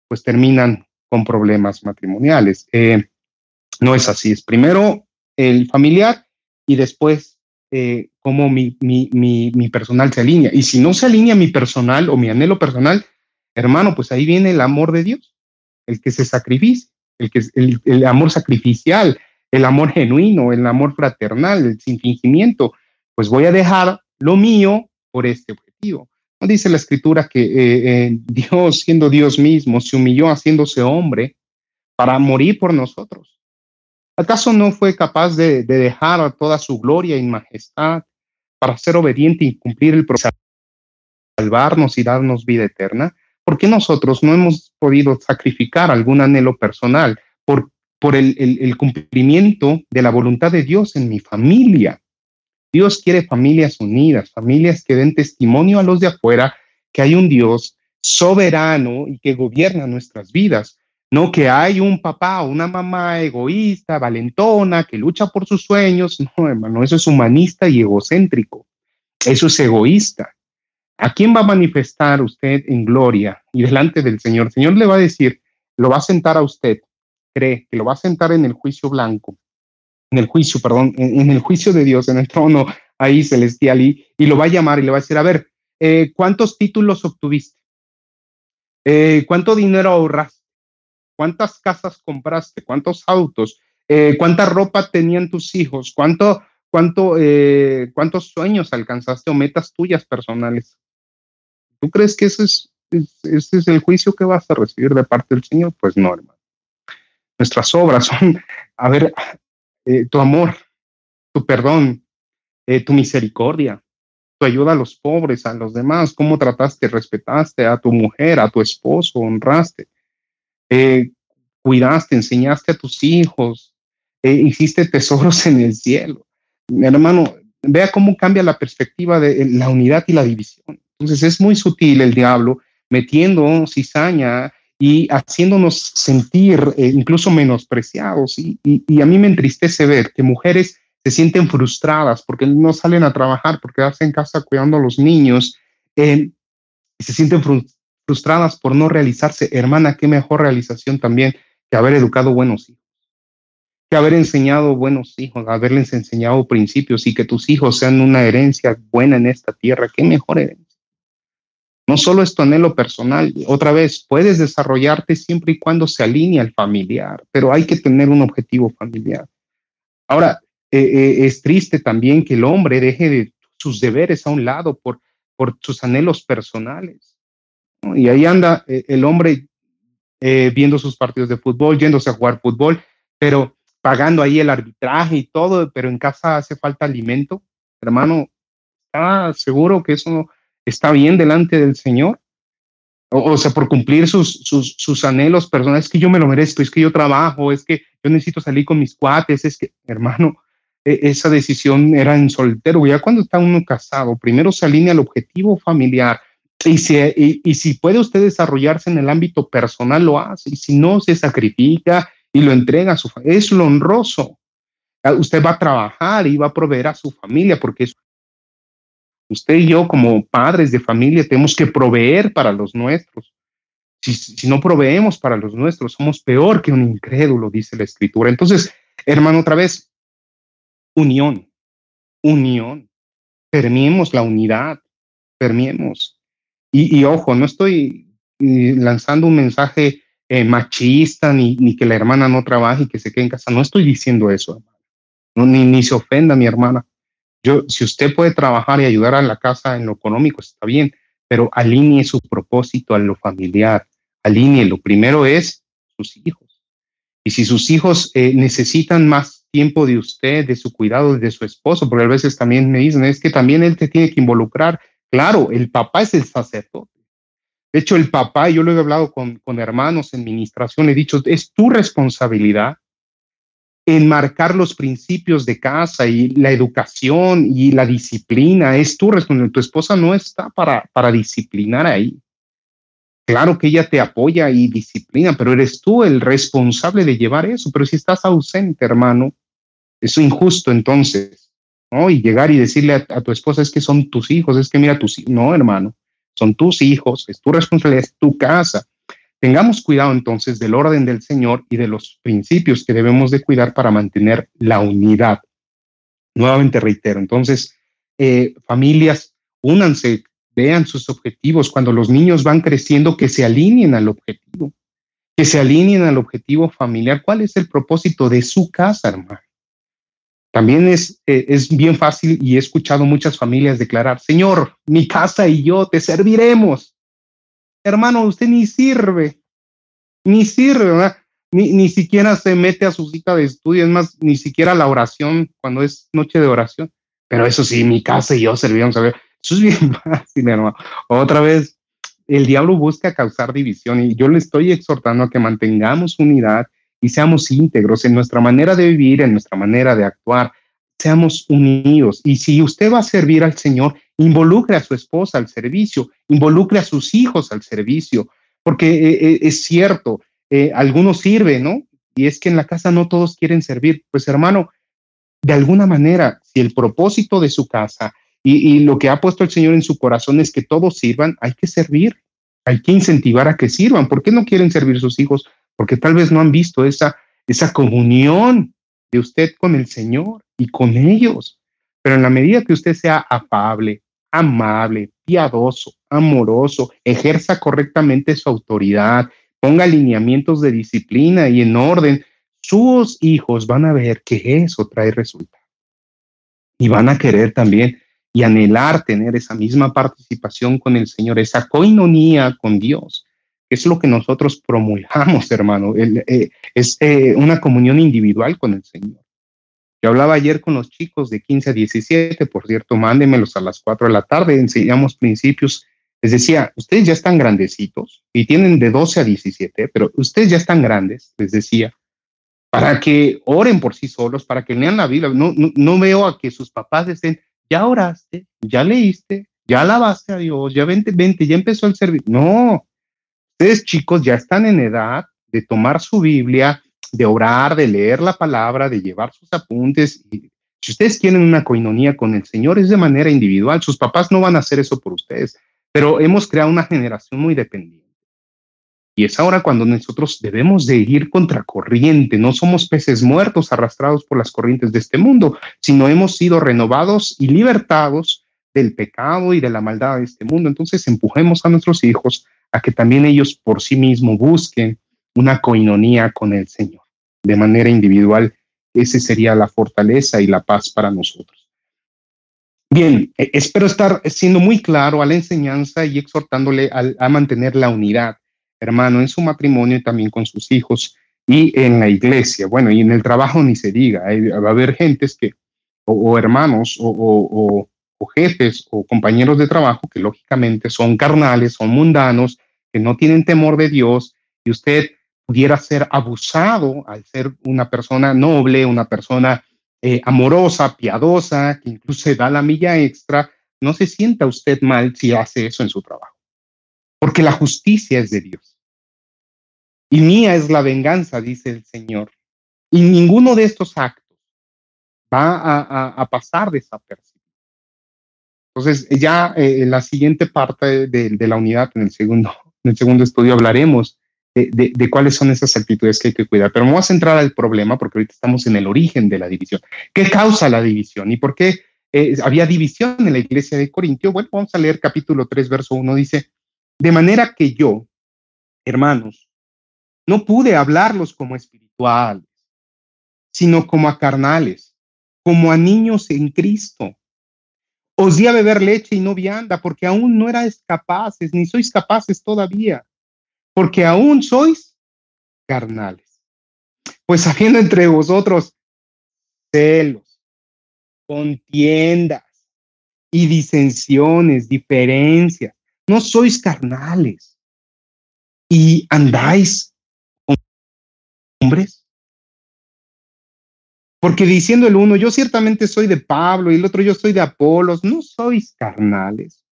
pues terminan con problemas matrimoniales. Eh, no es así, es primero el familiar y después eh, cómo mi, mi, mi, personal se alinea. Y si no se alinea mi personal o mi anhelo personal, hermano, pues ahí viene el amor de Dios, el que se sacrifica, el, que, el, el amor sacrificial, el amor genuino, el amor fraternal, el sin fingimiento. Pues voy a dejar lo mío por este objetivo. ¿No dice la escritura que eh, eh, Dios, siendo Dios mismo, se humilló haciéndose hombre para morir por nosotros? ¿Acaso no fue capaz de, dejar toda su gloria y majestad para ser obediente y cumplir el proceso, salvarnos y darnos vida eterna? ¿Por qué nosotros no hemos podido sacrificar algún anhelo personal por, por el cumplimiento de la voluntad de Dios en mi familia? Dios quiere familias unidas, familias que den testimonio a los de afuera que hay un Dios soberano y que gobierna nuestras vidas, no que hay un papá o una mamá egoísta, valentona, que lucha por sus sueños. <laughs> No, hermano, eso es humanista y egocéntrico. Eso es egoísta. ¿A quién va a manifestar usted en gloria y delante del Señor? El Señor le va a decir, lo va a sentar a usted, cree que lo va a sentar en el juicio blanco en el juicio, perdón, en, el juicio de Dios, en el trono ahí celestial, y, y, lo va a llamar y le va a decir, a ver, eh, ¿cuántos títulos obtuviste? Eh, ¿Cuánto dinero ahorraste? ¿Cuántas casas compraste? ¿Cuántos autos? Eh, ¿Cuánta ropa tenían tus hijos? ¿Cuánto, cuánto, ¿Cuántos sueños alcanzaste o metas tuyas personales? ¿Tú crees que ese es, ese es el juicio que vas a recibir de parte del Señor? Pues no, hermano. Nuestras obras son, a ver, eh, tu amor, tu perdón, eh, tu misericordia, tu ayuda a los pobres, a los demás, cómo trataste, respetaste a tu mujer, a tu esposo, honraste, eh, cuidaste, enseñaste a tus hijos, hiciste tesoros en el cielo. Mi hermano, vea cómo cambia la perspectiva de la unidad y la división. Entonces es muy sutil el diablo metiendo cizaña y haciéndonos sentir eh, incluso menospreciados. Y, a mí me entristece ver que mujeres se sienten frustradas porque no salen a trabajar, porque quedarse en casa cuidando a los niños, eh, se sienten frustradas por no realizarse. Hermana, qué mejor realización también que haber educado buenos hijos, que haber enseñado buenos hijos, haberles enseñado principios y que tus hijos sean una herencia buena en esta tierra. Qué mejor herencia. No solo es tu anhelo personal, otra vez, puedes desarrollarte siempre y cuando se alinee al familiar, pero hay que tener un objetivo familiar. Ahora, eh, eh, es triste también que el hombre deje de sus deberes a un lado por, por sus anhelos personales. Y ahí anda eh, el hombre viendo sus partidos de fútbol, yéndose a jugar fútbol, pero pagando ahí el arbitraje y todo, pero en casa hace falta alimento. Hermano, ¿está seguro que eso está bien delante del Señor. O, sea, por cumplir sus, sus, sus, anhelos personales, es que yo me lo merezco, es que yo trabajo, es que yo necesito salir con mis cuates, es que, hermano, e, esa decisión era en soltero, ya cuando está uno casado, primero se alinea al objetivo familiar y, y, si puede usted desarrollarse en el ámbito personal, lo hace, y si no, se sacrifica y lo entrega a su familia. Es lo honroso. Ah, usted va a trabajar y va a proveer a su familia, porque usted y yo como padres de familia tenemos que proveer para los nuestros. Si, no proveemos para los nuestros, somos peor que un incrédulo, dice la escritura. Entonces, hermano, otra vez, unión, unión. Permiemos la unidad, permiemos. Y, ojo, no estoy eh, lanzando un mensaje eh, machista ni, ni, que la hermana no trabaje y que se quede en casa. No estoy diciendo eso, hermano. No, ni, ni se ofenda mi hermana. Yo, si usted puede trabajar y ayudar a la casa en lo económico, está bien, pero alinee su propósito a lo familiar. Alinee. Lo primero es sus hijos. Y si sus hijos eh, necesitan más tiempo de usted, de su cuidado, de su esposo, porque a veces también me dicen, es que también él te tiene que involucrar. Claro, el papá es el sacerdote. De hecho, el papá, yo lo he hablado con, con hermanos en administración, he dicho, es tu responsabilidad enmarcar los principios de casa y la educación y la disciplina. Es tu responsabilidad. Tu esposa no está para, para disciplinar ahí. Claro que ella te apoya y disciplina, pero eres tú el responsable de llevar eso. Pero si estás ausente, hermano, es injusto entonces. ¿no? Y llegar y decirle a, tu esposa es que son tus hijos, es que mira tus. No, hermano, son tus hijos, es tu responsabilidad, es tu casa. Tengamos cuidado entonces del orden del Señor y de los principios que debemos de cuidar para mantener la unidad. Nuevamente reitero, entonces, eh, familias, únanse, vean sus objetivos. Cuando los niños van creciendo, que se alineen al objetivo, que se alineen al objetivo familiar. ¿Cuál es el propósito de su casa, hermano? También es, eh, es bien fácil y he escuchado muchas familias declarar, Señor, mi casa y yo te serviremos. Hermano, usted ni sirve, ni sirve. Ni, ni siquiera se mete a su cita de estudio, es más, ni siquiera la oración cuando es noche de oración. Pero eso sí, mi casa y yo servíamos a ver. Eso es bien <laughs> fácil, hermano. Otra vez, el diablo busca causar división y yo le estoy exhortando a que mantengamos unidad y seamos íntegros en nuestra manera de vivir, en nuestra manera de actuar, seamos unidos. Y si usted va a servir al Señor, involucre a su esposa al servicio, involucre a sus hijos al servicio, porque eh, eh, es cierto, eh, algunos sirven, ¿no? Y es que en la casa no todos quieren servir. Pues hermano, de alguna manera, si el propósito de su casa y, y lo que ha puesto el Señor en su corazón es que todos sirvan, hay que servir, hay que incentivar a que sirvan. ¿Por qué no quieren servir sus hijos? porque tal vez no han visto esa, esa comunión de usted con el Señor y con ellos. Pero en la medida que usted sea afable, amable, piadoso, amoroso, ejerza correctamente su autoridad, ponga alineamientos de disciplina y en orden, sus hijos van a ver que eso trae resultado. Y van a querer también y anhelar tener esa misma participación con el Señor, esa coinonía con Dios es lo que nosotros promulgamos, hermano. Eh, es eh, una comunión individual con el Señor. Yo hablaba ayer con los chicos de 15 a 17, por cierto, mándenmelos a las 4 de la tarde, enseñamos principios. Les decía, ustedes ya están grandecitos y tienen de 12 a 17, pero ustedes ya están grandes, les decía, para que oren por sí solos, para que lean la Biblia. No, no, veo a que sus papás estén, ya oraste, ya leíste, ya alabaste a Dios, ya vente, vente, ya empezó el servicio. No, Ustedes chicos ya están en edad de tomar su Biblia, de orar, de leer la palabra, de llevar sus apuntes. si ustedes quieren una coinonía con el Señor, es de manera individual. Sus papás no van a hacer eso por ustedes, pero hemos creado una generación muy dependiente. Y es ahora cuando nosotros debemos de ir contracorriente. No somos peces muertos arrastrados por las corrientes de este mundo, sino hemos sido renovados y libertados del pecado y de la maldad de este mundo. Entonces empujemos a nuestros hijos a que también ellos por sí mismos busquen una coinonía con el Señor. De manera individual, esa sería la fortaleza y la paz para nosotros. Bien, e, espero estar siendo muy claro a la enseñanza y exhortándole a, mantener la unidad, hermano, en su matrimonio y también con sus hijos y en la iglesia. Bueno, y en el trabajo ni se diga, va a haber gentes que, o, hermanos, o, o jefes o compañeros de trabajo que lógicamente son carnales, son mundanos, que no tienen temor de Dios y usted pudiera ser abusado al ser una persona noble, una persona eh, amorosa, piadosa, que incluso se da la milla extra, no se sienta usted mal si hace eso en su trabajo, porque la justicia es de Dios. Y mía es la venganza, dice el Señor. Y ninguno de estos actos va a, pasar desapercibido. Entonces, ya eh, en la siguiente parte de, la unidad, en el segundo, en el segundo estudio, hablaremos de, cuáles son esas actitudes que hay que cuidar. Pero vamos a entrar al problema porque ahorita estamos en el origen de la división. ¿Qué causa la división y por qué eh, había división en la iglesia de Corintio? Bueno, vamos a leer capítulo 3, verso 1. Dice, de manera que yo, hermanos, no pude hablarlos como espirituales, sino como a carnales, como a niños en Cristo. Os di a beber leche y no vianda, porque aún no erais capaces, ni sois capaces todavía porque aún sois carnales. Pues habiendo entre vosotros celos, contiendas y disensiones, diferencias, no sois carnales y andáis hombres. Porque diciendo el uno, yo ciertamente soy de Pablo y el otro yo soy de Apolos, no sois carnales.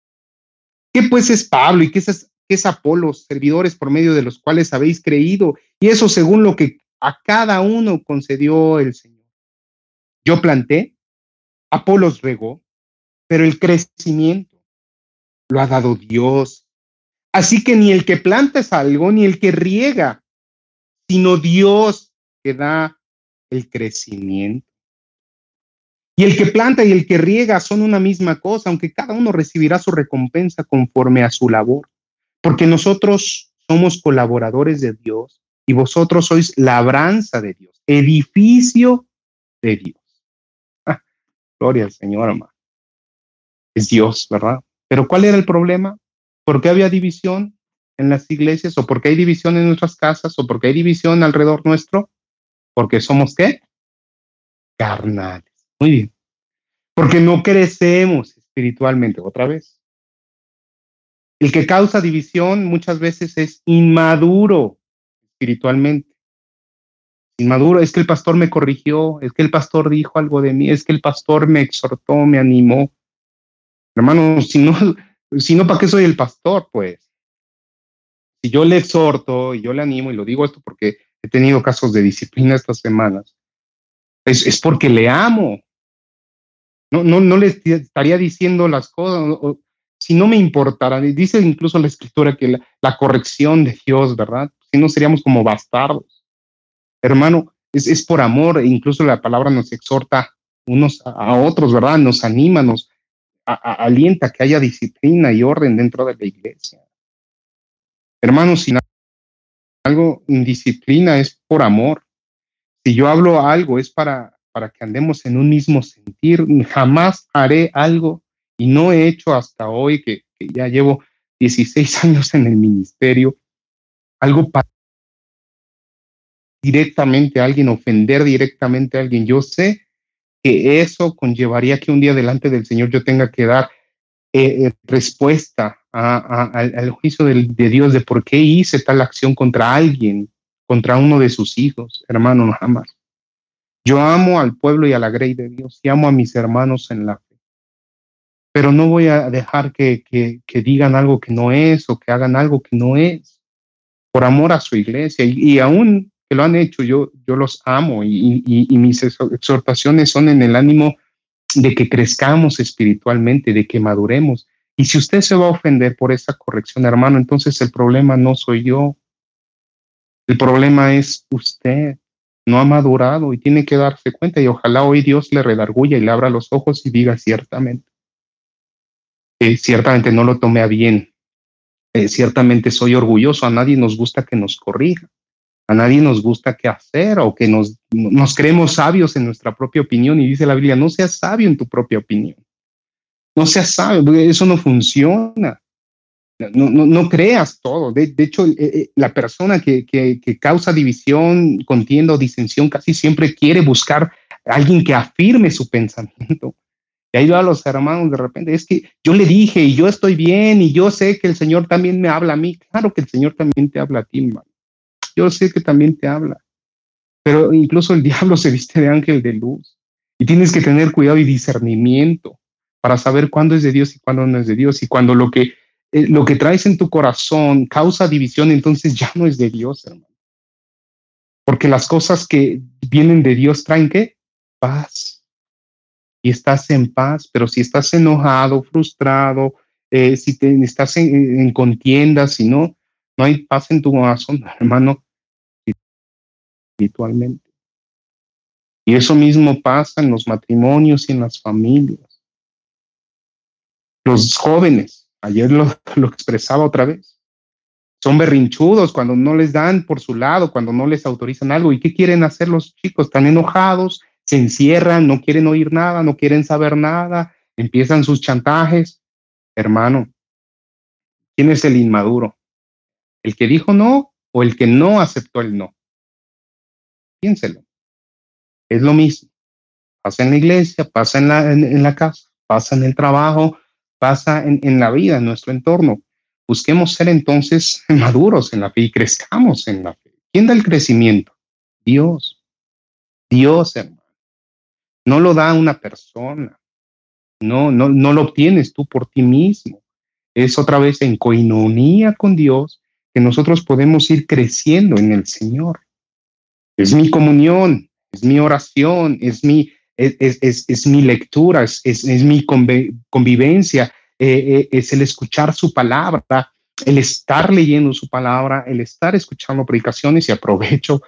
¿Qué pues es Pablo y qué es es Apolos, servidores por medio de los cuales habéis creído, y eso según lo que a cada uno concedió el Señor. Yo planté, Apolos regó, pero el crecimiento lo ha dado Dios. Así que ni el que planta es algo, ni el que riega, sino Dios que da el crecimiento. Y el que planta y el que riega son una misma cosa, aunque cada uno recibirá su recompensa conforme a su labor porque nosotros somos colaboradores de Dios y vosotros sois labranza de Dios, edificio de Dios. Ah, gloria al Señor, hermano. Es Dios, ¿verdad? Pero ¿cuál era el problema? ¿Por qué había división en las iglesias? ¿O por qué hay división en nuestras casas? ¿O por qué hay división alrededor nuestro? Porque somos qué? Carnales. Muy bien. Porque no crecemos espiritualmente. Otra vez. El que causa división muchas veces es inmaduro espiritualmente. Inmaduro, es que el pastor me corrigió, es que el pastor dijo algo de mí, es que el pastor me exhortó, me animó. Hermano, si no, si no, ¿para qué soy el pastor? Pues, si yo le exhorto y yo le animo, y lo digo esto porque he tenido casos de disciplina estas semanas, es, es porque le amo. No, no, no le estaría diciendo las cosas, si no me importara, dice incluso la escritura que la, corrección de Dios, ¿verdad? Si no seríamos como bastardos. Hermano, es, por amor, e incluso la palabra nos exhorta unos a, otros, ¿verdad? Nos anima, nos alienta que haya disciplina y orden dentro de la iglesia. Hermano, si algo indisciplina es por amor. Si yo hablo algo es para, para que andemos en un mismo sentir. Jamás haré algo y no he hecho hasta hoy, que, ya llevo 16 <laughs> años en el ministerio, algo para directamente a alguien, ofender directamente a alguien. Yo sé que eso conllevaría que un día delante del Señor yo tenga que dar eh, eh, respuesta al juicio de, Dios de por qué hice tal acción contra alguien, contra uno de sus hijos, hermano, no jamás. Yo amo al pueblo y a la grey de Dios y amo a mis hermanos en la pero no voy a dejar que, digan algo que no es o que hagan algo que no es, por amor a su iglesia. Y, aún que lo han hecho, yo, yo los amo y, y, mis exhortaciones son en el ánimo de que crezcamos espiritualmente, de que maduremos. Y si usted se va a ofender por esa corrección, hermano, entonces el problema no soy yo. El problema es usted. No ha madurado y tiene que darse cuenta y ojalá hoy Dios le redarguya y le abra los ojos y diga ciertamente ciertamente no lo tomé a bien. Eh, ciertamente soy orgulloso. A nadie nos gusta que nos corrija. A nadie nos gusta qué hacer o que nos, nos creemos sabios en nuestra propia opinión. Y dice la Biblia, no seas sabio en tu propia opinión. No seas sabio, eso no funciona. No, no, no creas todo. De, hecho, eh, eh, la persona que, que, que causa división, contienda o disensión casi siempre quiere buscar a alguien que afirme su pensamiento. Y ahí a los hermanos de repente, es que yo le dije y yo estoy bien y yo sé que el Señor también me habla a mí. Claro que el Señor también te habla a ti, hermano. Yo sé que también te habla. Pero incluso el <laughs> diablo se viste de ángel de luz. Y tienes que tener cuidado y discernimiento para saber cuándo es de Dios y cuándo no es de Dios. Y cuando lo que, eh, lo que traes en tu corazón causa división, entonces ya no es de Dios, hermano. Porque las cosas que vienen de Dios traen qué? Paz. Y estás en paz, pero si estás enojado, frustrado, eh, si estás en, en contienda, si no, no hay paz en tu corazón, <laughs> hermano, espiritualmente. Y eso mismo pasa en los matrimonios y en las familias. Los jóvenes, ayer lo, <laughs> lo expresaba otra vez, son berrinchudos cuando no les dan por su lado, cuando no les autorizan algo. ¿Y qué quieren hacer los chicos? Están enojados, se encierran, no quieren oír nada, no quieren saber nada, empiezan sus chantajes. Hermano, ¿quién es el inmaduro? ¿El que dijo no o el que no aceptó el no? Piénselo. Es lo mismo. Pasa en la iglesia, pasa en la, en, la casa, pasa en el trabajo, pasa en, en la vida, en nuestro entorno. Busquemos ser entonces <laughs> maduros en la fe y crezcamos en la fe. ¿Quién da el crecimiento? Dios. Dios, hermano. No lo da una persona. No, no, no lo obtienes tú por ti mismo. Es otra vez en coinonía con Dios que nosotros podemos ir creciendo en el Señor. Es mi comunión, es mi oración, es mi, es, es, es mi lectura, es, mi convivencia, eh, eh, es el escuchar su palabra, el estar leyendo su palabra, el estar escuchando predicaciones y aprovecho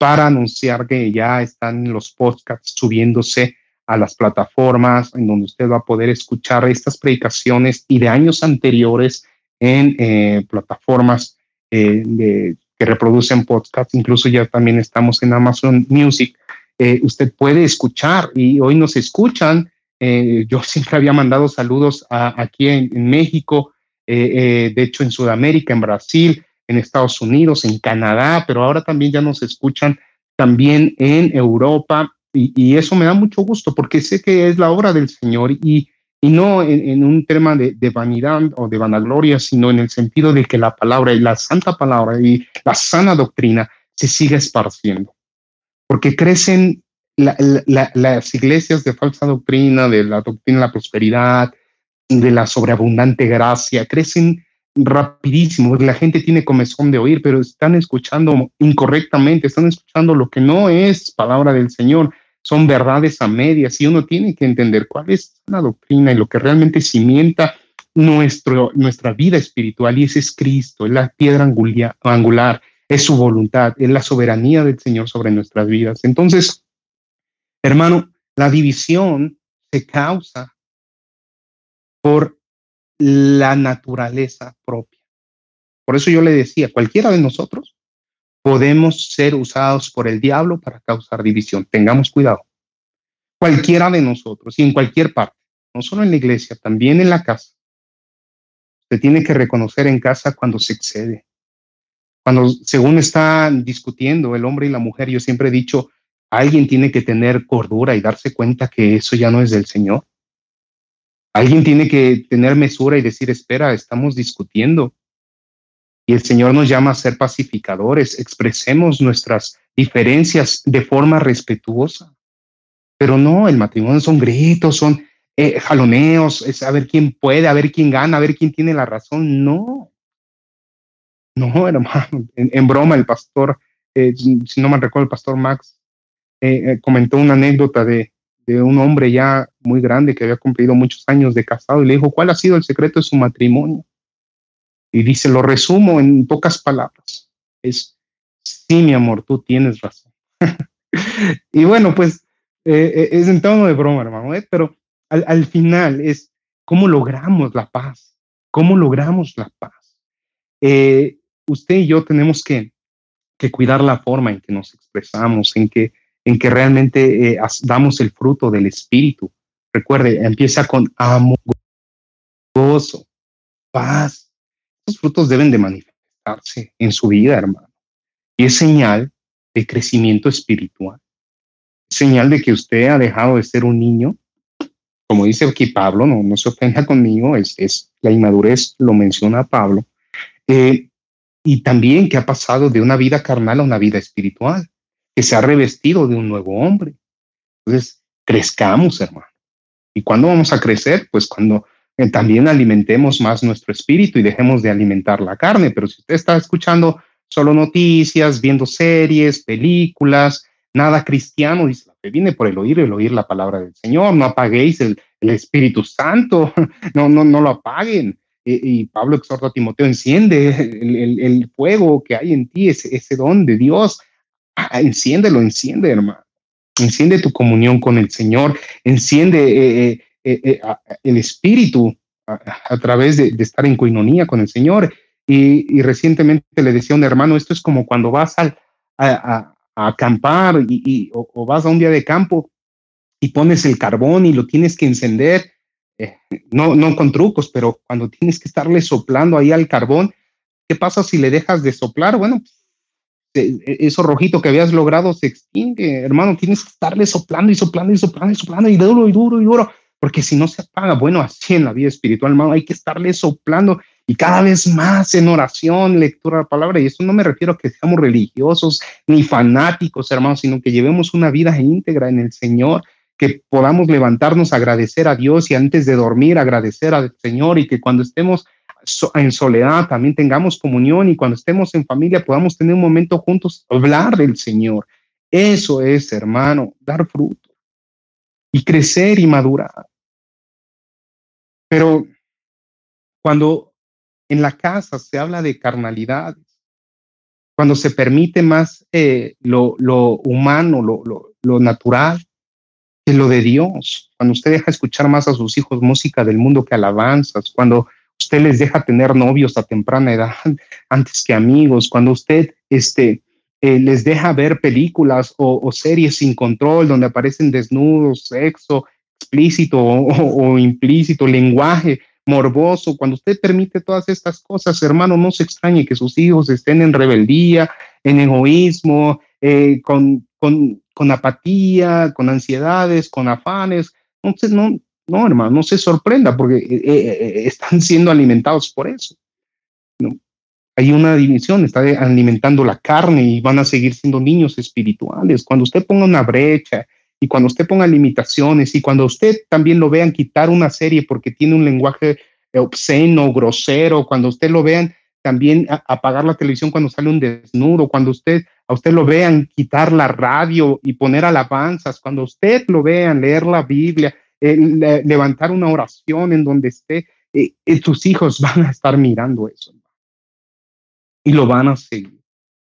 para anunciar que ya están los podcasts subiéndose a las plataformas en donde usted va a poder escuchar estas predicaciones y de años anteriores en eh, plataformas de, que reproducen podcasts. Incluso ya también estamos en Amazon Music. usted puede escuchar y hoy nos escuchan eh, yo <laughs> siempre había mandado saludos aquí en, México, eh, eh, de hecho en Sudamérica, en Brasil, en Estados Unidos, en Canadá, pero ahora también ya nos escuchan también en Europa y, eso me da mucho gusto porque sé que es la obra del Señor y, y no en, un tema de, de, vanidad o de vanagloria, sino en el sentido de que la palabra y la santa palabra y la sana doctrina se siga esparciendo, porque crecen las iglesias de falsa doctrina, de la doctrina de la prosperidad, de la sobreabundante gracia, crecen rapidísimo, la gente tiene comezón de oír, pero están escuchando incorrectamente, están escuchando lo que no es palabra del Señor, son verdades a medias y uno tiene que entender cuál es la doctrina y lo que realmente cimienta nuestro, nuestra vida espiritual y ese es Cristo, es la piedra angular, es su voluntad, es la soberanía del Señor sobre nuestras vidas. Entonces, Hermano, la división se causa por la naturaleza propia. Por eso yo le decía, cualquiera de nosotros podemos ser usados por el diablo para causar división. Tengamos cuidado. Cualquiera de nosotros y en cualquier parte, no solo en la iglesia, también en la casa. Se tiene que reconocer en casa cuando se excede. Cuando según están discutiendo el hombre y la mujer, yo siempre he dicho, Alguien tiene que tener cordura y darse cuenta que eso ya no es del Señor. Alguien tiene que tener mesura y decir, espera, estamos discutiendo. Y el Señor nos llama a ser pacificadores, expresemos nuestras diferencias de forma respetuosa. Pero no, el matrimonio son gritos, son eh, jaloneos, es a ver quién puede, a ver quién gana, a ver quién tiene la razón. No, no, hermano, en, broma el pastor, eh, si no me recuerdo, el pastor Max eh, comentó una anécdota de, de, un hombre ya muy grande que había cumplido muchos años de casado y le dijo, ¿cuál ha sido el secreto de su matrimonio? Y dice, lo resumo en pocas palabras. Es, sí, mi amor, tú tienes razón. <laughs> y bueno, pues eh, es en tono de broma, hermano, pero al, al final es cómo logramos la paz, cómo logramos la paz. usted y yo tenemos que, que cuidar la forma en que nos expresamos, en que en que realmente eh, damos el fruto del Espíritu. Recuerde, empieza con amor, gozo, paz. Esos frutos deben de manifestarse en su vida, hermano. Y es señal de crecimiento espiritual. Es señal de que usted ha dejado de ser un niño. Como dice aquí Pablo, no, no se ofenda conmigo, es, es la inmadurez, lo menciona Pablo. Eh, y también que ha pasado de una vida carnal a una vida espiritual que se ha revestido de un nuevo hombre. Entonces, crezcamos, hermano. ¿Y cuándo vamos a crecer? Pues cuando eh, también alimentemos más nuestro espíritu y dejemos de alimentar la carne. Pero si usted está escuchando solo noticias, viendo series, películas, nada cristiano, dice, la fe viene por el oír, el oír la palabra del Señor, no apaguéis el, Espíritu Santo, <laughs> no, no, no lo apaguen. Y, Pablo exhorta a Timoteo, enciende el, fuego que hay en ti, ese, don de Dios, enciéndelo, enciende, hermano. Enciende tu comunión con el Señor, enciende eh, eh, eh, el espíritu a, través de, estar en coinonía con el Señor. Y, recientemente le decía a un hermano, esto es como cuando vas a, acampar y, o, vas a un día de campo y pones el carbón y lo tienes que encender, no, no con trucos, pero cuando tienes que estarle soplando ahí al carbón, ¿qué pasa si le dejas de soplar? Bueno, e, eso rojito que habías logrado se extingue, hermano, tienes que estarle soplando y soplando y soplando y soplando y duro y duro y duro, porque si no se apaga, bueno, así en la vida espiritual, hermano, hay que estarle soplando y cada vez más en oración, lectura de la palabra, y esto no me refiero a que seamos religiosos ni fanáticos, hermanos, sino que llevemos una vida íntegra en el Señor, que podamos levantarnos, agradecer a Dios y antes de dormir agradecer al Señor y que cuando estemos en soledad también tengamos comunión y cuando estemos en familia podamos tener un momento juntos, hablar del Señor. Eso es, hermano, dar fruto y crecer y madurar. Pero cuando en la casa se habla de carnalidades, cuando se permite más eh, lo, humano, lo, lo natural, que lo de Dios, cuando usted deja escuchar más a sus hijos música del mundo que alabanzas, cuando usted les deja tener novios a temprana edad antes que amigos, cuando usted este, eh, les deja ver películas o, series sin control donde aparecen desnudos, sexo explícito o, implícito, lenguaje morboso, cuando usted permite todas estas cosas, hermano, no se extrañe que sus hijos estén en rebeldía, en egoísmo, eh, con, con, con apatía, con ansiedades, con afanes. Entonces, no, no, hermano, no se sorprenda porque eh, eh, eh, están <laughs> siendo alimentados por eso. ¿no? Hay una división, está alimentando la carne y van a seguir siendo niños espirituales. Cuando usted ponga una brecha y cuando usted ponga limitaciones y cuando usted también lo vean quitar una serie porque tiene un lenguaje obsceno, grosero, cuando usted lo vean también apagar la televisión cuando sale un desnudo, cuando usted a usted lo vean quitar la radio y poner alabanzas, cuando usted lo vean leer la Biblia levantar una oración en donde esté, eh, eh, tus hijos <laughs> van a estar mirando eso. Y lo van a seguir.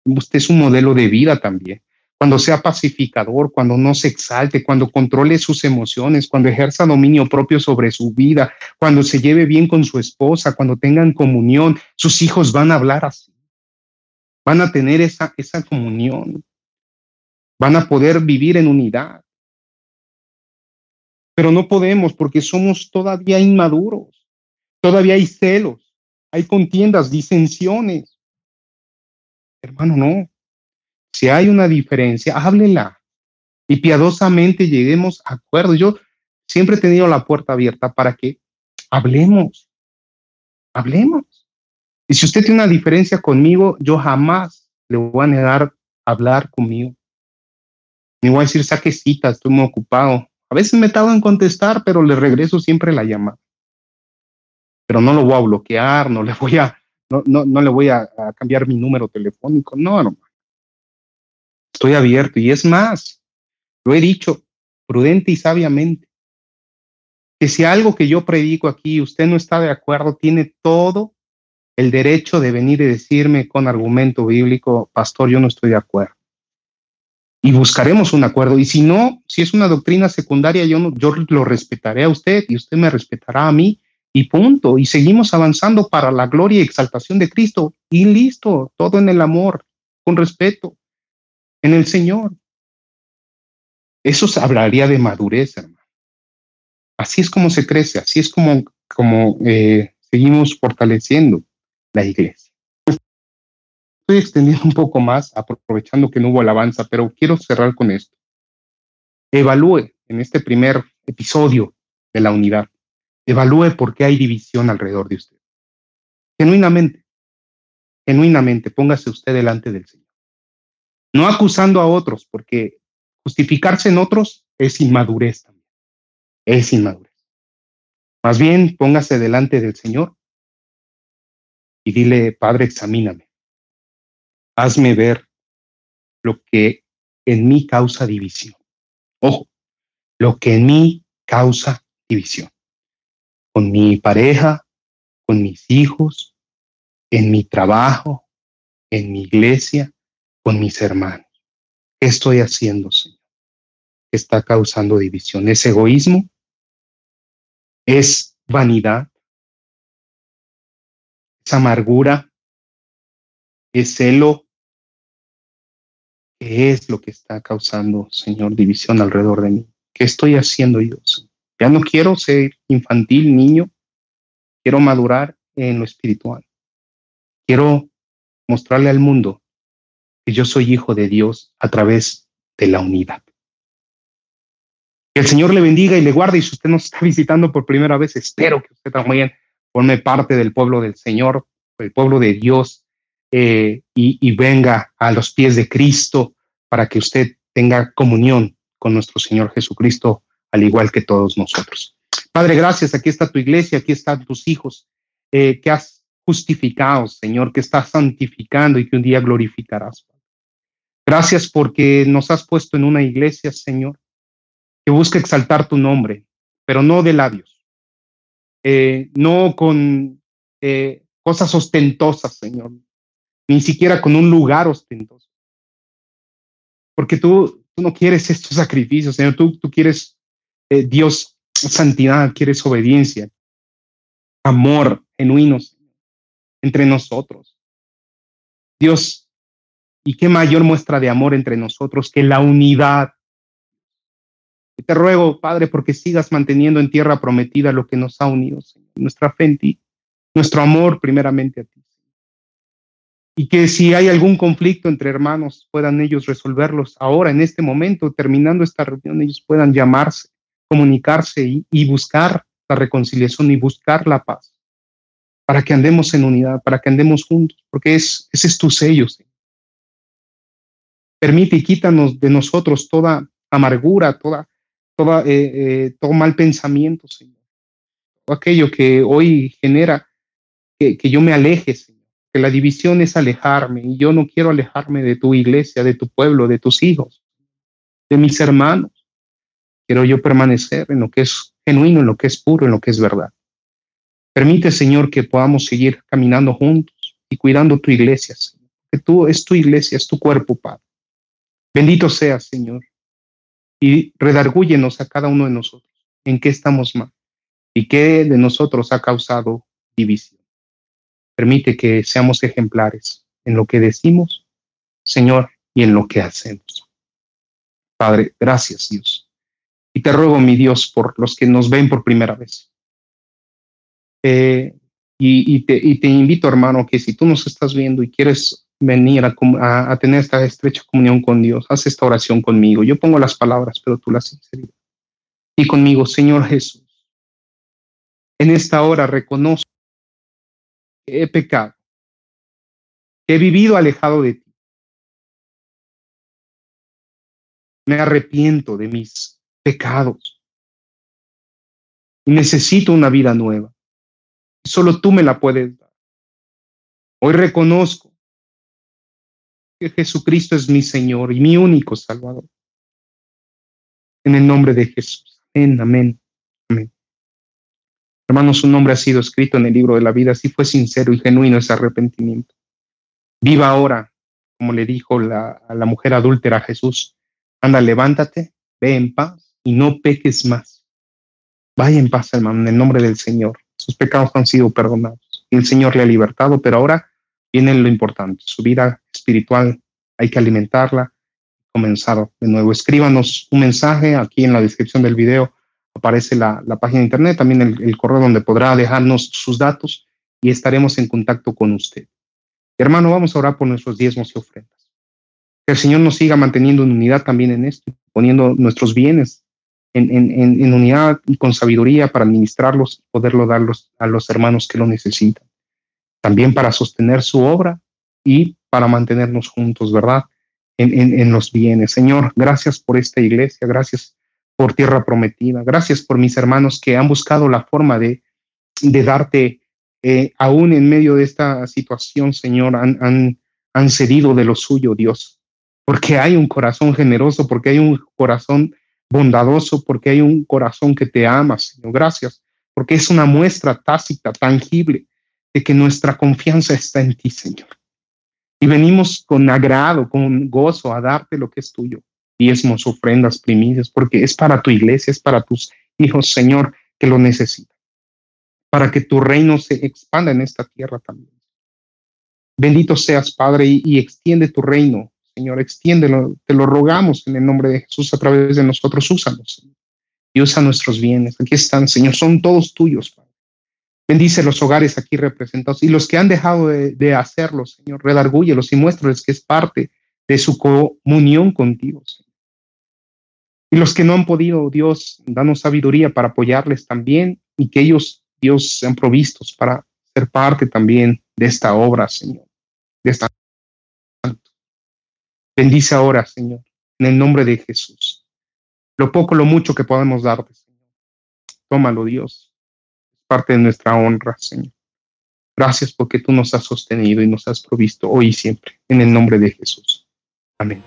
Usted es un modelo de vida también. Cuando sea pacificador, cuando no se exalte, cuando controle sus emociones, cuando ejerza dominio propio sobre su vida, cuando se lleve bien con su esposa, cuando tengan comunión, sus hijos van a hablar así. Van a tener esa, esa comunión. Van a poder vivir en unidad pero no podemos porque somos todavía inmaduros, todavía hay celos, hay contiendas, disensiones. Hermano, no. Si hay una diferencia, háblela y piadosamente lleguemos a acuerdo. Yo siempre he tenido la puerta abierta para que hablemos, hablemos. Y si usted tiene una diferencia conmigo, yo jamás le voy a negar hablar conmigo. Ni voy a decir, saque cita, estoy muy ocupado. A veces me tardo en contestar, pero le regreso siempre la llamada. Pero no lo voy a bloquear, no le <laughs> voy a, no, no, no le voy a, cambiar mi número telefónico. No, no. Estoy abierto. Y es más, lo he dicho prudente y sabiamente, que si algo que yo predico aquí usted no está de acuerdo, tiene todo el derecho de venir y decirme con argumento bíblico, pastor, yo no estoy de acuerdo y buscaremos un acuerdo. Y si no, si es una doctrina secundaria, yo, yo lo respetaré a usted y usted me respetará a mí y punto. Y seguimos avanzando para la gloria y exaltación de Cristo y listo, todo en el amor, con respeto, en el Señor. Eso hablaría de madurez, hermano. Así es como se crece, así es como, como eh, seguimos fortaleciendo la iglesia estoy extendiendo un poco más, aprovechando que no hubo alabanza, pero quiero cerrar con esto. Evalúe en este primer episodio de la unidad, evalúe por qué hay división alrededor de usted. Genuinamente, genuinamente, póngase usted delante del Señor. No acusando a otros, porque justificarse en otros es inmadurez también. Es inmadurez. Más bien, póngase delante del Señor y dile, Padre, examíname. Hazme ver lo que en mí causa división. Ojo, lo que en mí causa división. Con mi pareja, con mis hijos, en mi trabajo, en mi iglesia, con mis hermanos. ¿Qué estoy haciendo, Señor? está causando división? ¿Es egoísmo? ¿Es vanidad? ¿Es amargura? ¿Es celo? ¿Qué es lo que está causando, Señor, división alrededor de mí? ¿Qué estoy haciendo yo? Ya no quiero ser infantil, niño. Quiero madurar en lo espiritual. Quiero mostrarle al mundo que yo soy hijo de Dios a través de la unidad. Que el Señor le bendiga y le guarde. Y si usted nos está visitando por primera vez, espero que usted también forme parte del pueblo del Señor, del pueblo de Dios, eh, y, venga a los pies de Cristo para que usted tenga comunión con nuestro Señor Jesucristo, al igual que todos nosotros. Padre, gracias. Aquí está tu iglesia, aquí están tus hijos, eh, que has justificado, Señor, que estás santificando y que un día glorificarás. Gracias porque nos has puesto en una iglesia, Señor, que busca exaltar tu nombre, pero no de labios, eh, no con eh, cosas ostentosas, Señor, ni siquiera con un lugar ostentoso. Porque tú, no quieres estos sacrificios, Señor, tú, tú quieres eh, Dios, santidad, quieres obediencia, amor genuino entre nosotros. Dios, ¿y qué mayor muestra de amor entre nosotros que la unidad? Y te ruego, Padre, porque sigas manteniendo en tierra prometida lo que nos ha unido, Señor, nuestra fe en ti, nuestro amor primeramente a ti y que si hay algún conflicto entre hermanos, puedan ellos resolverlos ahora, en este momento, terminando esta reunión, ellos puedan llamarse, comunicarse y, buscar la reconciliación y buscar la paz, para que andemos en unidad, para que andemos juntos, porque es, ese es tu sello. Permite y quítanos de nosotros toda amargura, toda, eh, eh, todo mal pensamiento, Señor. Aquello que hoy genera que, que yo me aleje, Señor que la división es alejarme y yo no quiero alejarme de tu iglesia, de tu pueblo, de tus hijos, de mis hermanos. Quiero yo permanecer en lo que es genuino, en lo que es puro, en lo que es verdad. Permite, Señor, que podamos seguir caminando juntos y cuidando tu iglesia, Señor. Que tú es tu iglesia, es tu cuerpo, Padre. Bendito seas, Señor. Y redargúyenos a cada uno de nosotros en qué estamos mal y qué de nosotros ha causado división. Permite que seamos ejemplares en lo que decimos, Señor, y en lo que hacemos. Padre, gracias Dios. Y te ruego, mi Dios, por los que nos ven por primera vez. Eh, y, te, invito, hermano, que si tú nos estás viendo y quieres venir a, tener esta estrecha comunión con Dios, haz esta oración conmigo. Yo pongo las palabras, pero tú las sinceridad. Y conmigo, Señor Jesús, en esta hora reconozco he pecado, he vivido alejado de ti. Me arrepiento de mis pecados y necesito una vida nueva. Solo tú me la puedes dar. Hoy reconozco que Jesucristo es mi Señor y mi único Salvador. En el nombre de Jesús. Amén, amén. Hermanos, su nombre ha sido escrito en el libro de la vida, si fue sincero y genuino ese arrepentimiento. Viva ahora, como le dijo la, la mujer adúltera a Jesús. Anda, levántate, ve en paz y no peques más. Vaya en paz, hermano, en el nombre del Señor. Sus pecados han sido perdonados y el Señor le ha libertado, pero ahora viene lo importante. Su vida espiritual hay que alimentarla, comenzar de nuevo. Escríbanos un mensaje aquí en la descripción del video aparece la, página de internet, también el, correo donde podrá dejarnos sus datos y estaremos en contacto con usted. Hermano, vamos a orar por nuestros diezmos y ofrendas. Que el Señor nos siga manteniendo en unidad también en esto, poniendo nuestros bienes en, en unidad y con sabiduría para administrarlos y poderlo darlos a los hermanos que lo necesitan. También para sostener su obra y para mantenernos juntos, ¿verdad? En, los bienes. Señor, gracias por esta iglesia, gracias por tierra prometida. Gracias por mis hermanos que han buscado la forma de, de darte, eh, aún en medio de esta situación, Señor, han, han, han cedido de lo suyo, Dios, porque hay un corazón generoso, porque hay un corazón bondadoso, porque hay un corazón que te ama, Señor. Gracias, porque es una muestra tácita, tangible, de que nuestra confianza está en ti, Señor. Y venimos con agrado, con gozo a darte lo que es tuyo, diezmos, ofrendas, primicias, porque es para tu iglesia, es para tus hijos, Señor, que lo necesitan, para que tu reino se expanda en esta tierra también. Bendito seas, Padre, y, extiende tu reino, Señor, extiéndelo, te lo rogamos en el nombre de Jesús a través de nosotros, úsanos, Señor, y usa nuestros bienes. Aquí están, Señor, son todos tuyos, Padre. Bendice los hogares aquí representados y los que han dejado de, hacerlo, Señor, redargúyelos y muéstrales que es parte de su comunión contigo, Señor. Y los que no han podido, Dios, danos sabiduría para apoyarles también y que ellos, Dios, sean provistos para ser parte también de esta obra, Señor, de esta. Bendice ahora, Señor, en el nombre de Jesús. Lo poco, lo mucho que podemos darte, Señor. Tómalo, Dios. Es parte de nuestra honra, Señor. Gracias porque tú nos has sostenido y nos has provisto hoy y siempre. En el nombre de Jesús. Amén.